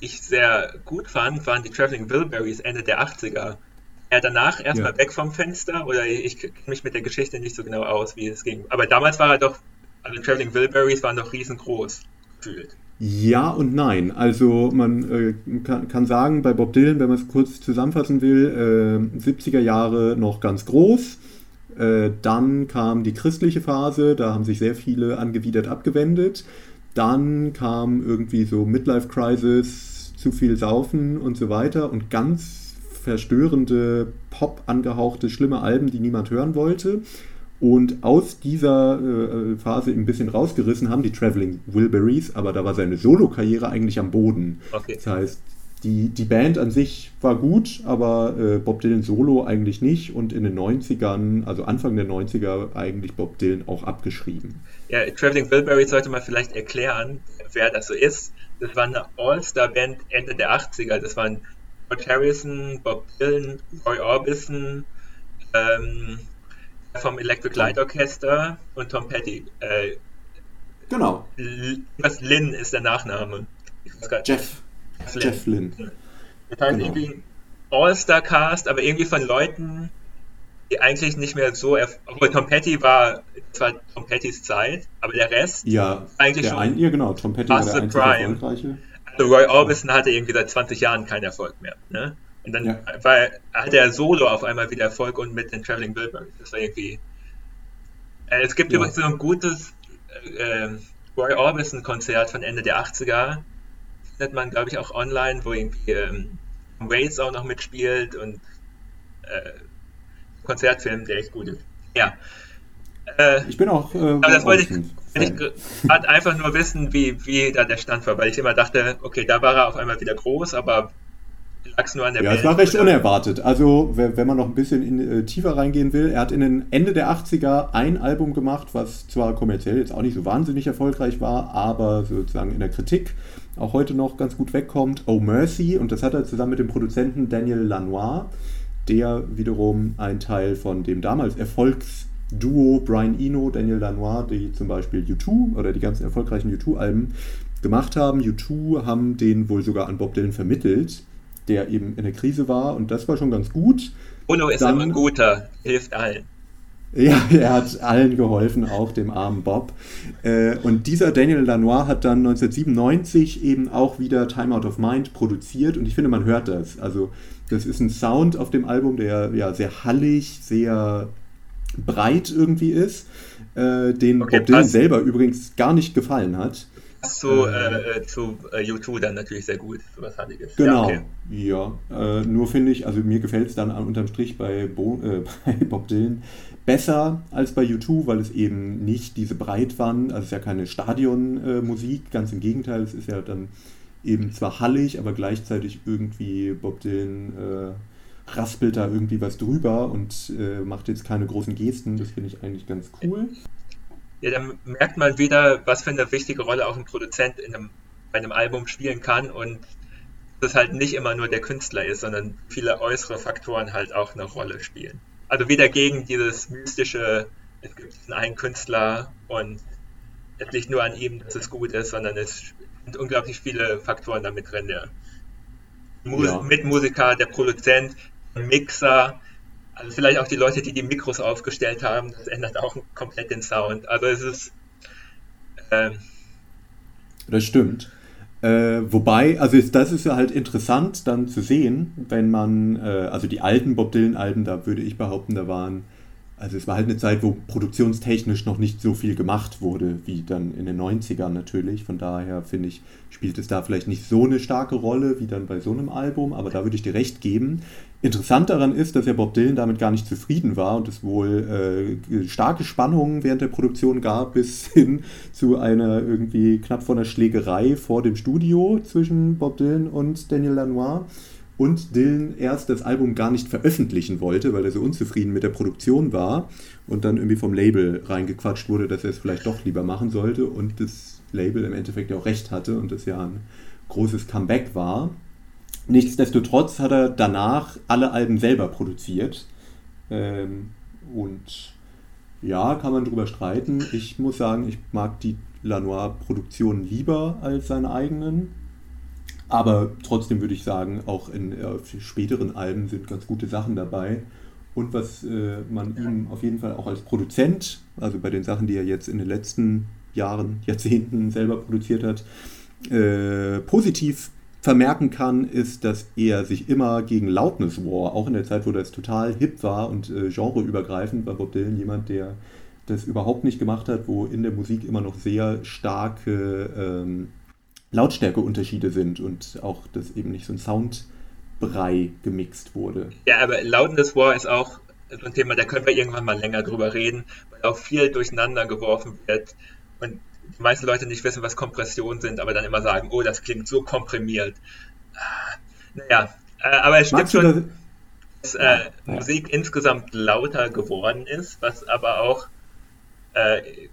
die ich sehr gut fand, waren die Traveling Wilburys Ende der 80er. Er danach erstmal Ja. weg vom Fenster, oder ich kenne mich mit der Geschichte nicht so genau aus, wie es ging. Aber damals war er doch, also Traveling Wilburys waren doch riesengroß gefühlt. Ja und nein. Also man äh, kann, kann sagen, bei Bob Dylan, wenn man es kurz zusammenfassen will, äh, 70er Jahre noch ganz groß. Äh, dann kam die christliche Phase, da haben sich sehr viele angewidert abgewendet. Dann kam irgendwie so Midlife Crisis, zu viel Saufen und so weiter und ganz verstörende, Pop angehauchte, schlimme Alben, die niemand hören wollte. Und aus dieser äh, Phase ein bisschen rausgerissen haben die Traveling Wilburys, aber da war seine Solo-Karriere eigentlich am Boden. Okay. Das heißt, die, die Band an sich war gut, aber äh, Bob Dylan Solo eigentlich nicht und in den 90ern, also Anfang der 90er, eigentlich Bob Dylan auch abgeschrieben. Ja, Traveling Wilburys sollte man vielleicht erklären, wer das so ist. Das war eine All-Star-Band Ende der 80er. Das waren George Harrison, Bob Dylan, Roy Orbison, ähm, vom Electric Light Orchestra und Tom Petty. Äh, genau. Was Lynn ist der Nachname. Jeff. Flynn. Jeff Lynn. Das heißt genau. irgendwie ein All-Star-Cast, aber irgendwie von Leuten, die eigentlich nicht mehr so. Obwohl Tom Petty war zwar Tom Pettys Zeit, aber der Rest ja, eigentlich schon. Ein, ja, genau. Tom Petty war der einzige Prime. erfolgreiche. Also Roy Orbison hatte irgendwie seit 20 Jahren keinen Erfolg mehr. Ne? Und dann ja. war, hatte er solo auf einmal wieder Erfolg und mit den Traveling Wilburys. Das war irgendwie. Äh, es gibt ja. übrigens so ein gutes äh, Roy Orbison-Konzert von Ende der 80er. Findet man, glaube ich, auch online, wo irgendwie ähm, Waits auch noch mitspielt und äh, Konzertfilm, der echt gut ist. Ja. Äh, ich bin auch. Äh, aber das wollte ich, ich gerade einfach nur wissen, wie, wie da der Stand war, weil ich immer dachte, okay, da war er auf einmal wieder groß, aber lag es nur an der Ja, es war recht oder? unerwartet. Also, wenn man noch ein bisschen in, äh, tiefer reingehen will, er hat in den Ende der 80er ein Album gemacht, was zwar kommerziell jetzt auch nicht so wahnsinnig erfolgreich war, aber sozusagen in der Kritik auch heute noch ganz gut wegkommt. Oh Mercy, und das hat er zusammen mit dem Produzenten Daniel Lanois, der wiederum ein Teil von dem damals Erfolgsduo Brian Eno, Daniel Lanois, die zum Beispiel U2 oder die ganzen erfolgreichen U2-Alben gemacht haben. U2 haben den wohl sogar an Bob Dylan vermittelt der eben in der Krise war und das war schon ganz gut. Uno ist Dann, ein guter, hilft allen. Ja, er hat allen geholfen, auch dem armen Bob. Äh, und dieser Daniel Lanois hat dann 1997 eben auch wieder Time Out of Mind produziert und ich finde, man hört das. Also, das ist ein Sound auf dem Album, der ja sehr hallig, sehr breit irgendwie ist, äh, den okay, Bob Dylan selber übrigens gar nicht gefallen hat zu, äh, äh, zu äh, U2 dann natürlich sehr gut, was Handiges. Genau, ja, okay. ja äh, nur finde ich, also mir gefällt es dann unterm Strich bei, Bo, äh, bei Bob Dylan besser als bei U2, weil es eben nicht diese Breitwand, also es ist ja keine Stadionmusik, ganz im Gegenteil, es ist ja dann eben zwar hallig, aber gleichzeitig irgendwie Bob Dylan äh, raspelt da irgendwie was drüber und macht jetzt keine großen Gesten, das finde ich eigentlich ganz cool ja, dann merkt man wieder, was für eine wichtige Rolle auch ein Produzent in einem, bei einem Album spielen kann und dass halt nicht immer nur der Künstler ist, sondern viele äußere Faktoren halt auch eine Rolle spielen. Also wieder gegen dieses mystische, es gibt einen Künstler und es liegt nur an ihm, dass es gut ist, sondern es sind unglaublich viele Faktoren damit drin. Der Mus ja. Mitmusiker, der Produzent, der Mixer, also vielleicht auch die Leute, die die Mikros aufgestellt haben, das ändert auch komplett den Sound. Also es ist... Ähm, das stimmt. Äh, wobei, also ist, das ist ja halt interessant dann zu sehen, wenn man, äh, also die alten Bob Dylan-Alben, da würde ich behaupten, da waren also es war halt eine Zeit, wo produktionstechnisch noch nicht so viel gemacht wurde, wie dann in den 90ern natürlich. Von daher finde ich, spielt es da vielleicht nicht so eine starke Rolle wie dann bei so einem Album, aber da würde ich dir recht geben. Interessant daran ist, dass ja Bob Dylan damit gar nicht zufrieden war und es wohl äh, starke Spannungen während der Produktion gab, bis hin zu einer irgendwie knapp vor einer Schlägerei vor dem Studio zwischen Bob Dylan und Daniel Lanois und Dylan erst das Album gar nicht veröffentlichen wollte, weil er so unzufrieden mit der Produktion war und dann irgendwie vom Label reingequatscht wurde, dass er es vielleicht doch lieber machen sollte und das Label im Endeffekt auch recht hatte und das ja ein großes Comeback war. Nichtsdestotrotz hat er danach alle Alben selber produziert ähm, und ja, kann man drüber streiten. Ich muss sagen, ich mag die Lanois-Produktion lieber als seine eigenen. Aber trotzdem würde ich sagen, auch in späteren Alben sind ganz gute Sachen dabei. Und was äh, man ihm auf jeden Fall auch als Produzent, also bei den Sachen, die er jetzt in den letzten Jahren, Jahrzehnten selber produziert hat, äh, positiv vermerken kann, ist, dass er sich immer gegen Loudness War, auch in der Zeit, wo das total hip war und äh, genreübergreifend, war Bob Dylan jemand, der das überhaupt nicht gemacht hat, wo in der Musik immer noch sehr starke ähm, Lautstärkeunterschiede sind und auch, dass eben nicht so ein Soundbrei gemixt wurde. Ja, aber Loudness War ist auch so ein Thema, da können wir irgendwann mal länger drüber reden, weil auch viel durcheinander geworfen wird und die meisten Leute nicht wissen, was Kompressionen sind, aber dann immer sagen, oh, das klingt so komprimiert. Ah, naja, äh, aber es stimmt schon, dass äh, ja. Musik insgesamt lauter geworden ist, was aber auch äh,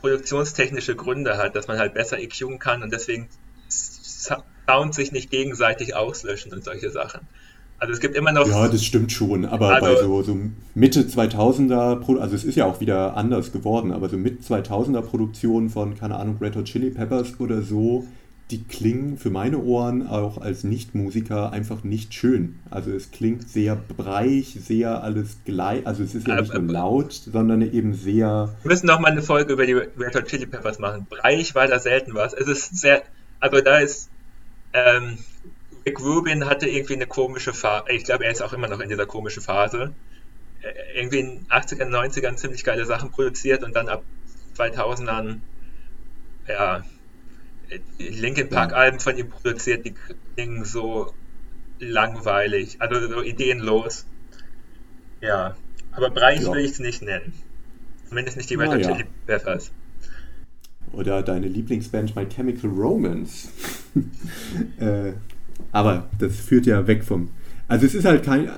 produktionstechnische Gründe hat, dass man halt besser EQen kann und deswegen Sound sich nicht gegenseitig auslöschen und solche Sachen. Also es gibt immer noch. Ja, das stimmt schon, aber also, bei so, so Mitte 2000er, also es ist ja auch wieder anders geworden, aber so Mitte 2000er Produktionen von, keine Ahnung, Red Hot Chili Peppers oder so, die klingen für meine Ohren auch als Nichtmusiker einfach nicht schön. Also es klingt sehr breich, sehr alles gleich. Also es ist ja nicht nur laut, sondern eben sehr. Wir müssen noch mal eine Folge über die Red Hot Chili Peppers machen. Breich war da selten was. Es ist sehr, also da ist ähm, Rick Rubin hatte irgendwie eine komische Phase. Ich glaube, er ist auch immer noch in dieser komischen Phase. Äh, irgendwie in den 80ern, 90ern ziemlich geile Sachen produziert und dann ab 2000ern ja Linkin Park Alben von ihm produziert, die klingen so langweilig, also so ideenlos. Ja, aber Breich ja. will ich es nicht nennen. Zumindest nicht die Red Hot Chili Peppers. Oder deine Lieblingsband My Chemical Romance. äh, aber das führt ja weg vom. Also es ist halt kein. Äh,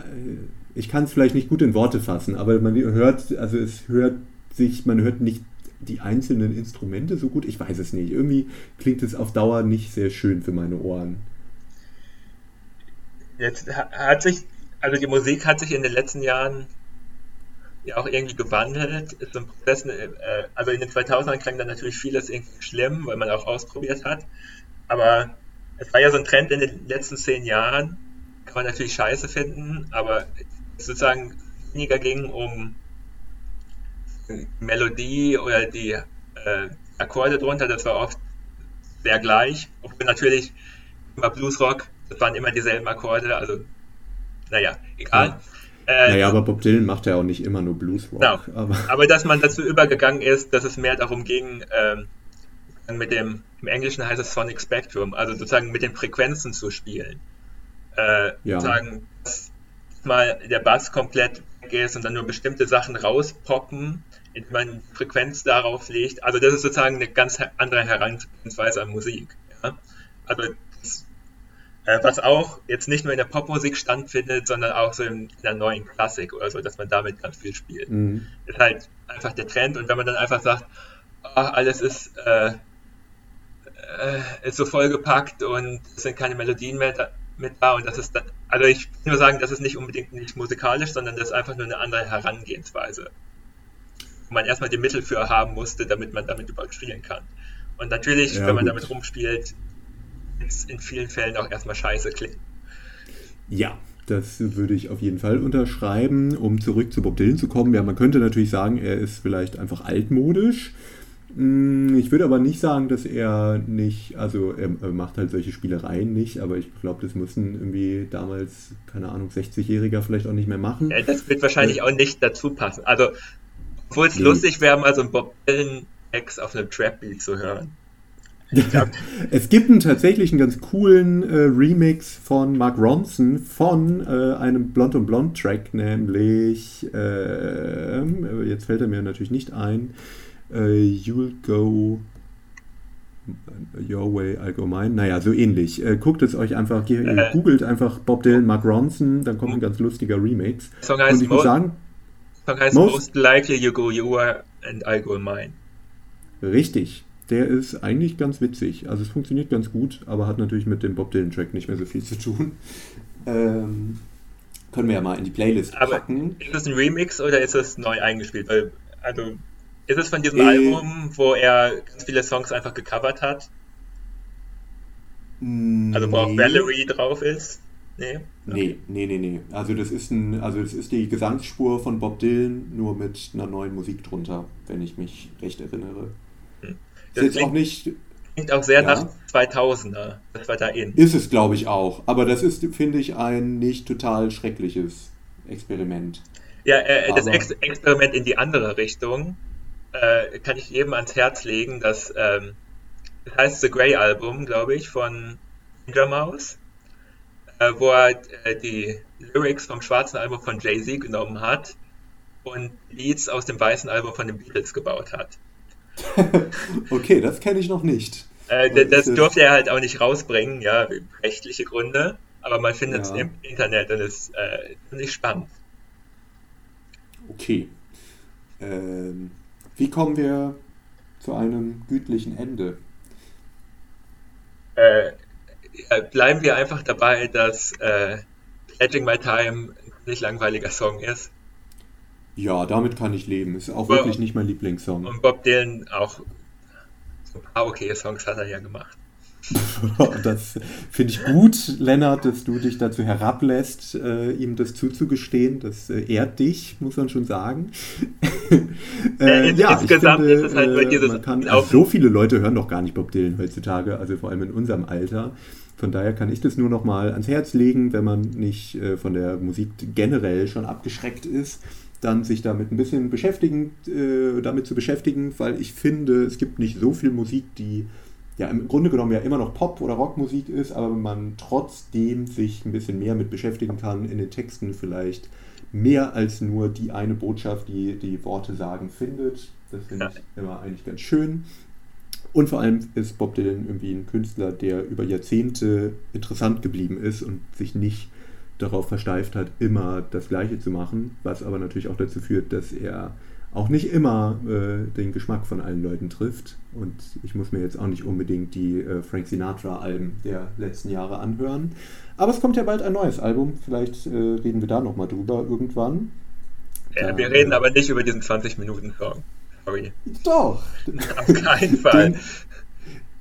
ich kann es vielleicht nicht gut in Worte fassen, aber man hört, also es hört sich, man hört nicht die einzelnen Instrumente so gut? Ich weiß es nicht. Irgendwie klingt es auf Dauer nicht sehr schön für meine Ohren. Jetzt hat sich, also die Musik hat sich in den letzten Jahren ja auch irgendwie gewandelt. Ist ein Prozess, äh, also in den 2000ern klang dann natürlich vieles irgendwie schlimm, weil man auch ausprobiert hat. Aber es war ja so ein Trend in den letzten zehn Jahren. Kann man natürlich scheiße finden, aber sozusagen weniger ging um Melodie oder die äh, Akkorde drunter, das war oft sehr gleich. Obwohl natürlich immer Bluesrock, das waren immer dieselben Akkorde, also naja, egal. Ja. Äh, naja, aber Bob Dylan macht ja auch nicht immer nur Bluesrock. Genau. Aber, aber dass man dazu übergegangen ist, dass es mehr darum ging, ähm, mit dem, im Englischen heißt es Sonic Spectrum, also sozusagen mit den Frequenzen zu spielen. Äh, ja. Sozusagen, dass mal der Bass komplett weg ist und dann nur bestimmte Sachen rauspoppen indem man Frequenz darauf legt. Also das ist sozusagen eine ganz andere Herangehensweise an Musik. Ja? Also das, äh, was auch jetzt nicht nur in der Popmusik stattfindet, sondern auch so in, der neuen Klassik oder so, dass man damit ganz viel spielt. Mhm. Ist halt einfach der Trend und wenn man dann einfach sagt, oh, alles ist, äh, äh, ist so vollgepackt und es sind keine Melodien mehr da, mit da und das ist dann, also ich will nur sagen, das ist nicht unbedingt nicht musikalisch, sondern das ist einfach nur eine andere Herangehensweise wo man erstmal die Mittel für haben musste, damit man damit überhaupt spielen kann. Und natürlich, ja, wenn man gut. damit rumspielt, ist in vielen Fällen auch erstmal scheiße klingen. Ja, das würde ich auf jeden Fall unterschreiben. Um zurück zu Bob Dylan zu kommen, ja, man könnte natürlich sagen, er ist vielleicht einfach altmodisch. Hm, ich würde aber nicht sagen, dass er nicht, also er, macht halt solche Spielereien nicht, aber ich glaube, das müssen irgendwie damals, keine Ahnung, 60-Jähriger vielleicht auch nicht mehr machen. Ja, das wird wahrscheinlich äh, auch nicht dazu passen. Also obwohl es nee. lustig wäre, mal so ein Bob Dylan-Ex auf einem Trap-Beat zu hören. es gibt einen tatsächlich einen ganz coolen äh, Remix von Mark Ronson von äh, einem Blond und Blond Track, nämlich äh, jetzt fällt er mir natürlich nicht ein. Äh, You'll go Your Way, I'll go mine. Naja, so ähnlich. Äh, guckt es euch einfach, äh. googelt einfach Bob Dylan, Mark Ronson, dann kommt ein ganz lustiger Remix. Song heißt und ich muss sagen, Song heißt Most, Most Likely You Go Your and I Go Mine. Richtig. Der ist eigentlich ganz witzig. Also es funktioniert ganz gut, aber hat natürlich mit dem Bob Dylan-Track nicht mehr so viel zu tun. Ähm, können wir ja mal in die Playlist aber packen. Ist es ein Remix oder ist es neu eingespielt? Weil, also, ist es von diesem äh, Album, wo er ganz viele Songs einfach gecovert hat? Also wo auch Valerie drauf ist? Nee? Nee, nee, nee, nee. Also das ist ein, also das ist die Gesangsspur von Bob Dylan, nur mit einer neuen Musik drunter, wenn ich mich recht erinnere. Hm. Das ist jetzt auch nicht. Klingt auch sehr ja. nach 2000er. Das war da in. Ist es, glaube ich, auch. Aber das ist, finde ich, ein nicht total schreckliches Experiment. Ja, äh, das Ex Experiment in die andere Richtung äh, kann ich jedem ans Herz legen. Das, ähm, das heißt The Grey Album, glaube ich, von Ninja Mouse äh, wo er äh, die Lyrics vom schwarzen Album von Jay-Z genommen hat und Leads aus dem weißen Album von den Beatles gebaut hat. okay, das kenne ich noch nicht. Äh, das durfte er halt auch nicht rausbringen, ja, rechtliche Gründe, aber man findet es ja. im Internet und es ist äh, nicht spannend. Okay. Ähm, wie kommen wir zu einem gütlichen Ende? Äh, ja, bleiben wir einfach dabei, dass äh, Pledging My Time ein nicht langweiliger Song ist. Ja, damit kann ich leben. Ist auch Bob, wirklich nicht mein Lieblingssong. Und Bob Dylan auch so ein paar okay Songs hat er ja gemacht. das finde ich gut, Lennart, dass du dich dazu herablässt, äh, ihm das zuzugestehen. Das äh, ehrt dich, muss man schon sagen. äh, in, ja, insgesamt finde, ist es halt bei dieses. Man kann, also so viele Leute hören doch gar nicht Bob Dylan heutzutage, also vor allem in unserem Alter. Von daher kann ich das nur noch mal ans Herz legen, wenn man nicht äh, von der Musik generell schon abgeschreckt ist dann sich damit ein bisschen beschäftigen, äh, damit zu beschäftigen, weil ich finde, es gibt nicht so viel Musik, die ja im Grunde genommen ja immer noch Pop- oder Rockmusik ist, aber man trotzdem sich ein bisschen mehr mit beschäftigen kann, in den Texten vielleicht mehr als nur die eine Botschaft, die die Worte sagen, findet. Das finde ich immer eigentlich ganz schön. Und vor allem ist Bob Dylan irgendwie ein Künstler, der über Jahrzehnte interessant geblieben ist und sich nicht darauf versteift hat, immer das Gleiche zu machen, was aber natürlich auch dazu führt, dass er auch nicht immer äh, den Geschmack von allen Leuten trifft. Und ich muss mir jetzt auch nicht unbedingt die äh, Frank Sinatra-Alben der letzten Jahre anhören. Aber es kommt ja bald ein neues Album. Vielleicht äh, reden wir da nochmal drüber irgendwann. Ja, da, wir reden aber nicht über diesen 20-Minuten-Song. Sorry. Doch. Auf keinen Fall.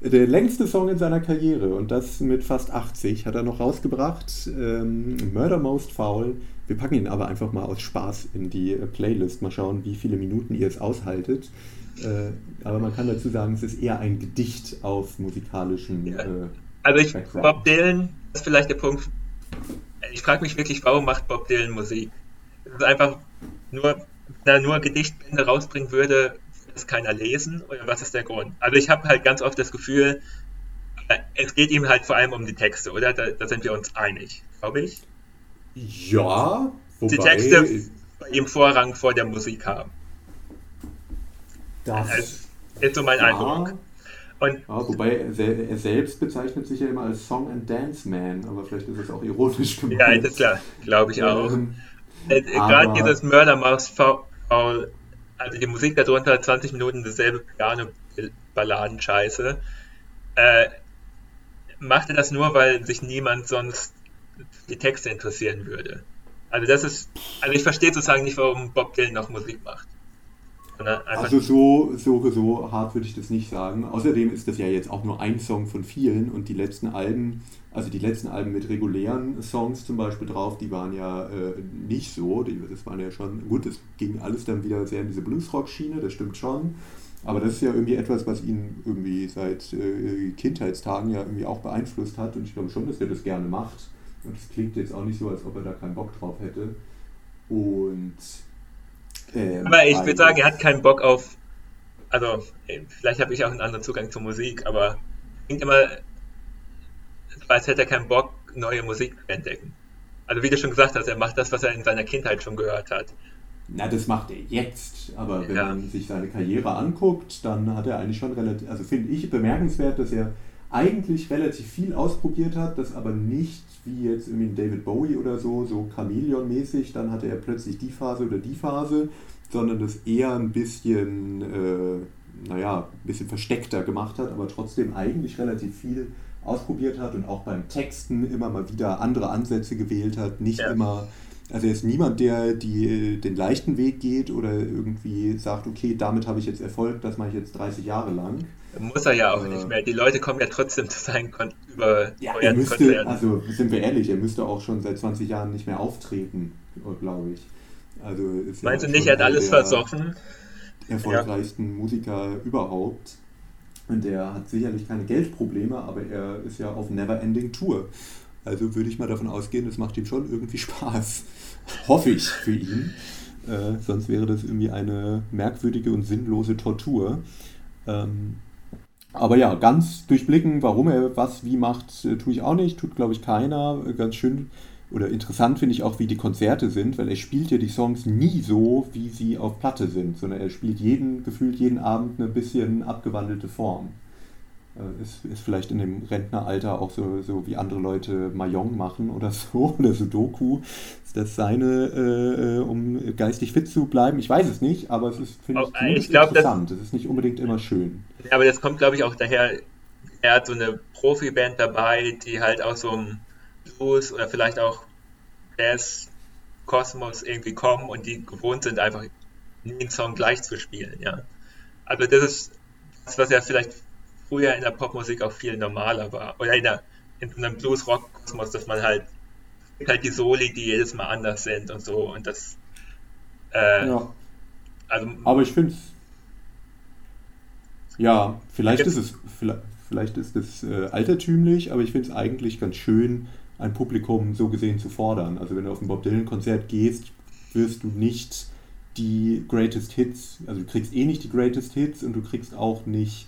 Den, der längste Song in seiner Karriere und das mit fast 80 hat er noch rausgebracht. Ähm, Murder Most Foul. Wir packen ihn aber einfach mal aus Spaß in die äh, Playlist. Mal schauen, wie viele Minuten ihr es aushaltet. Äh, aber man kann dazu sagen, es ist eher ein Gedicht auf musikalischem. Ja. Äh, also ich, Bob Dylan ist vielleicht der Punkt. Ich frage mich wirklich, warum macht Bob Dylan Musik? Es ist einfach nur, wenn er nur Gedichtbände rausbringen würde, das keiner lesen oder was ist der Grund? Also ich habe halt ganz oft das Gefühl, äh, es geht ihm halt vor allem um die Texte, oder? Da, da sind wir uns einig, glaube ich. Ja, wobei... Die Texte bei ihm Vorrang vor der Musik haben. Das also, ist so mein ja. Eindruck. Und ja, wobei er, selbst bezeichnet sich ja immer als Song and Dance Man, aber vielleicht ist das auch ironisch gemeint. Ja, das klar, glaube ich auch. Ähm, äh, Gerade dieses Murder Mouse Foul also die Musik darunter 20 Minuten dasselbe Piano-Balladen-Scheiße. Äh, machte das nur, weil sich niemand sonst die Texte interessieren würde. Also das ist, also ich verstehe sozusagen nicht, warum Bob Dylan noch Musik macht. Also so, so, so hart würde ich das nicht sagen. Außerdem ist das ja jetzt auch nur ein Song von vielen und die letzten Alben, also die letzten Alben mit regulären Songs zum Beispiel drauf, die waren ja äh, nicht so. Die, das waren ja schon, gut, das ging alles dann wieder sehr in diese Bluesrock-Schiene, das stimmt schon. Aber das ist ja irgendwie etwas, was ihn irgendwie seit äh, Kindheitstagen ja irgendwie auch beeinflusst hat und ich glaube schon, dass er das gerne macht. Und es klingt jetzt auch nicht so, als ob er da keinen Bock drauf hätte. Und ähm, aber ich würde sagen, er hat keinen Bock auf. Also, vielleicht habe ich auch einen anderen Zugang zur Musik, aber klingt immer, als hätte er keinen Bock, neue Musik zu entdecken. Also, wie du schon gesagt hast, er macht das, was er in seiner Kindheit schon gehört hat. Na, das macht er jetzt. Aber wenn ja. man sich seine Karriere anguckt, dann hat er eigentlich schon relativ, also finde ich bemerkenswert, dass er eigentlich relativ viel ausprobiert hat, das aber nicht wie jetzt irgendwie David Bowie oder so, so Chameleon-mäßig, dann hatte er plötzlich die Phase oder die Phase, sondern das eher ein bisschen, äh, naja, ein bisschen versteckter gemacht hat, aber trotzdem eigentlich relativ viel ausprobiert hat und auch beim Texten immer mal wieder andere Ansätze gewählt hat, nicht ja. immer also er ist niemand, der die, den leichten Weg geht oder irgendwie sagt, okay, damit habe ich jetzt Erfolg, das mache ich jetzt 30 Jahre lang, muss er ja auch äh, nicht mehr. Die Leute kommen ja trotzdem zu seinen Kon über ja, er müsste, Konzerten. Also sind wir ehrlich, er müsste auch schon seit 20 Jahren nicht mehr auftreten, glaube ich. Also ist Meinst ja du nicht, er hat alles versoffen? Erfolgreichsten ja. Musiker überhaupt. Und der hat sicherlich keine Geldprobleme, aber er ist ja auf Never-Ending Tour. Also würde ich mal davon ausgehen, es macht ihm schon irgendwie Spaß. Hoffe ich für ihn. Äh, sonst wäre das irgendwie eine merkwürdige und sinnlose Tortur. Ähm, Aber ja, ganz durchblicken, warum er was wie macht, äh, tue ich auch nicht. Tut, glaube ich, keiner. Ganz schön oder interessant finde ich auch, wie die Konzerte sind, weil er spielt ja die Songs nie so, wie sie auf Platte sind, sondern er spielt jeden, gefühlt jeden Abend eine bisschen abgewandelte Form. Äh, ist, ist vielleicht in dem Rentneralter auch so, so wie andere Leute Mayong machen oder so, oder Sudoku. Ist das seine, äh, äh um geistig fit zu bleiben? Ich weiß es nicht, aber es ist, finde ich, ich glaub, interessant. Es ist nicht unbedingt immer schön. Ja, aber das kommt, glaube ich, auch daher, er hat so eine Profiband dabei, die halt aus so einem Blues oder vielleicht auch Jazz Kosmos irgendwie kommen und die gewohnt sind, einfach einen Song gleich zu spielen, ja. Also das ist das, was ja vielleicht früher in der Popmusik auch viel normaler war. Oder in, der, in einem Blues-Rock-Kosmos, dass man halt halt die Soli, die jedes Mal anders sind und so und das äh, ja. also aber ich finde ja, vielleicht ist es vielleicht, vielleicht ist es äh, altertümlich, aber ich finde es eigentlich ganz schön, ein Publikum so gesehen zu fordern. Also wenn du auf ein Bob Dylan-Konzert gehst, wirst du nicht die Greatest Hits, also du kriegst eh nicht die Greatest Hits und du kriegst auch nicht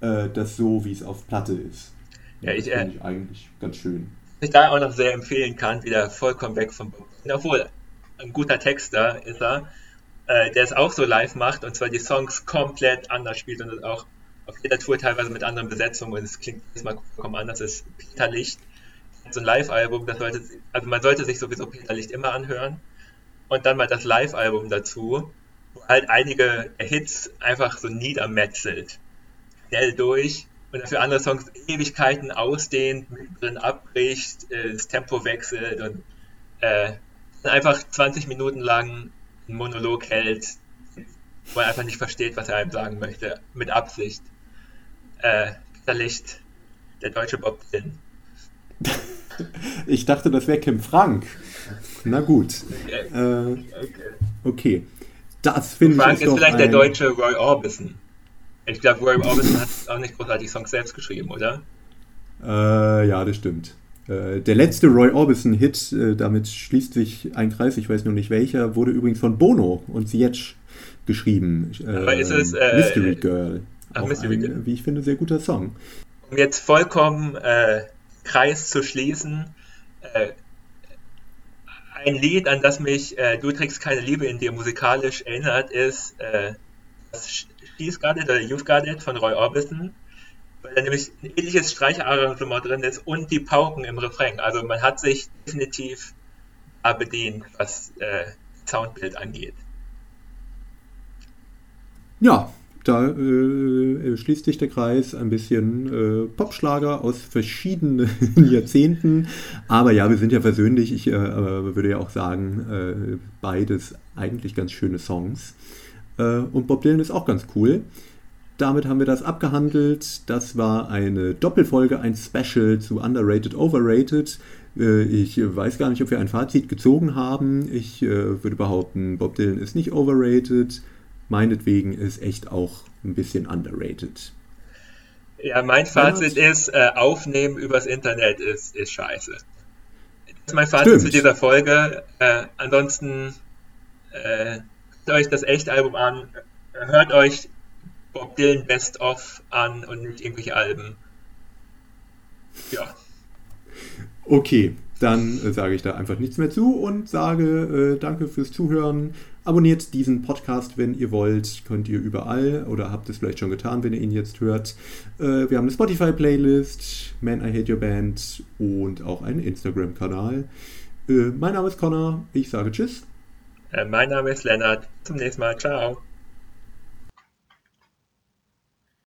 äh, das so, wie es auf Platte ist. Ja, ich, finde ich eigentlich ganz schön. Ich da auch noch sehr empfehlen kann, wieder vollkommen weg von Bob. Obwohl, ein guter Texter ist er, äh, der es auch so live macht und zwar die Songs komplett anders spielt und auch auf jeder Tour teilweise mit anderen Besetzungen und es klingt jedes Mal vollkommen anders. Das ist Peter Licht, so ein Live-Album, das sollte, also man sollte sich sowieso Peter Licht immer anhören. Und dann mal das Live-Album dazu, wo halt einige Hits einfach so niedermetzelt. Schnell durch und dafür andere Songs Ewigkeiten ausdehnt, mittendrin abbricht, äh, das Tempo wechselt und äh, einfach 20 Minuten lang einen Monolog hält, wo er einfach nicht versteht, was er einem sagen möchte, mit Absicht. Äh, Peter Licht, der deutsche Bob Dylan. Ich dachte, das wäre Kim Frank. Na gut. Äh, okay. Das finde ich. Frank ist vielleicht ein... der deutsche Roy Orbison. Ich glaube, Roy Orbison hat auch nicht großartig Songs selbst geschrieben, oder? Äh, ja, das stimmt. Äh, der letzte Roy Orbison-Hit, äh, damit schließt sich ein Kreis, ich weiß nur nicht welcher, wurde übrigens von Bono und Sietsch geschrieben. Aber ist es äh, Mystery Girl. Ach, Mystery ein, Girl. Wie ich finde, sehr guter Song. Um jetzt vollkommen Kreis zu schließen. Äh, ein Lied, an das mich äh, Du trägst keine Liebe in dir musikalisch erinnert, ist äh, das She's Got It oder You've Got von Roy Orbison, weil da nämlich ein ähnliches Streicherarrangement drin ist und die Pauken im Refrain. Also man hat sich definitiv bedient, was äh, Soundbild angeht. Ja, da äh, schließt sich der Kreis ein bisschen äh, Popschlager aus verschiedenen Jahrzehnten. Aber ja, wir sind ja versöhnlich. Ich äh, würde ja auch sagen, äh, beides eigentlich ganz schöne Songs. Äh, und Bob Dylan ist auch ganz cool. Damit haben wir das abgehandelt. Das war eine Doppelfolge, ein Special zu Underrated, Overrated. Äh, ich weiß gar nicht, ob wir ein Fazit gezogen haben. Ich würde behaupten, Bob Dylan ist nicht overrated meinetwegen ist echt auch ein bisschen underrated. Ja, mein Fazit ja. ist, äh, aufnehmen übers Internet ist, ist scheiße. Das ist mein Fazit Stimmt. zu dieser Folge. Äh, ansonsten äh, euch das Echt-Album an, hört euch Bob Dylan Best of an und nicht irgendwelche Alben. Ja. Okay, dann äh, sage ich da einfach nichts mehr zu und sage äh, danke fürs Zuhören. Abonniert diesen Podcast, wenn ihr wollt. Könnt ihr überall oder habt es vielleicht schon getan, wenn ihr ihn jetzt hört. Äh, wir haben eine Spotify-Playlist, Man I Hate Your Band und auch einen Instagram-Kanal. Äh, mein Name ist Connor. Ich sage Tschüss. Äh, mein Name ist Lennart. Zum nächsten Mal. Ciao.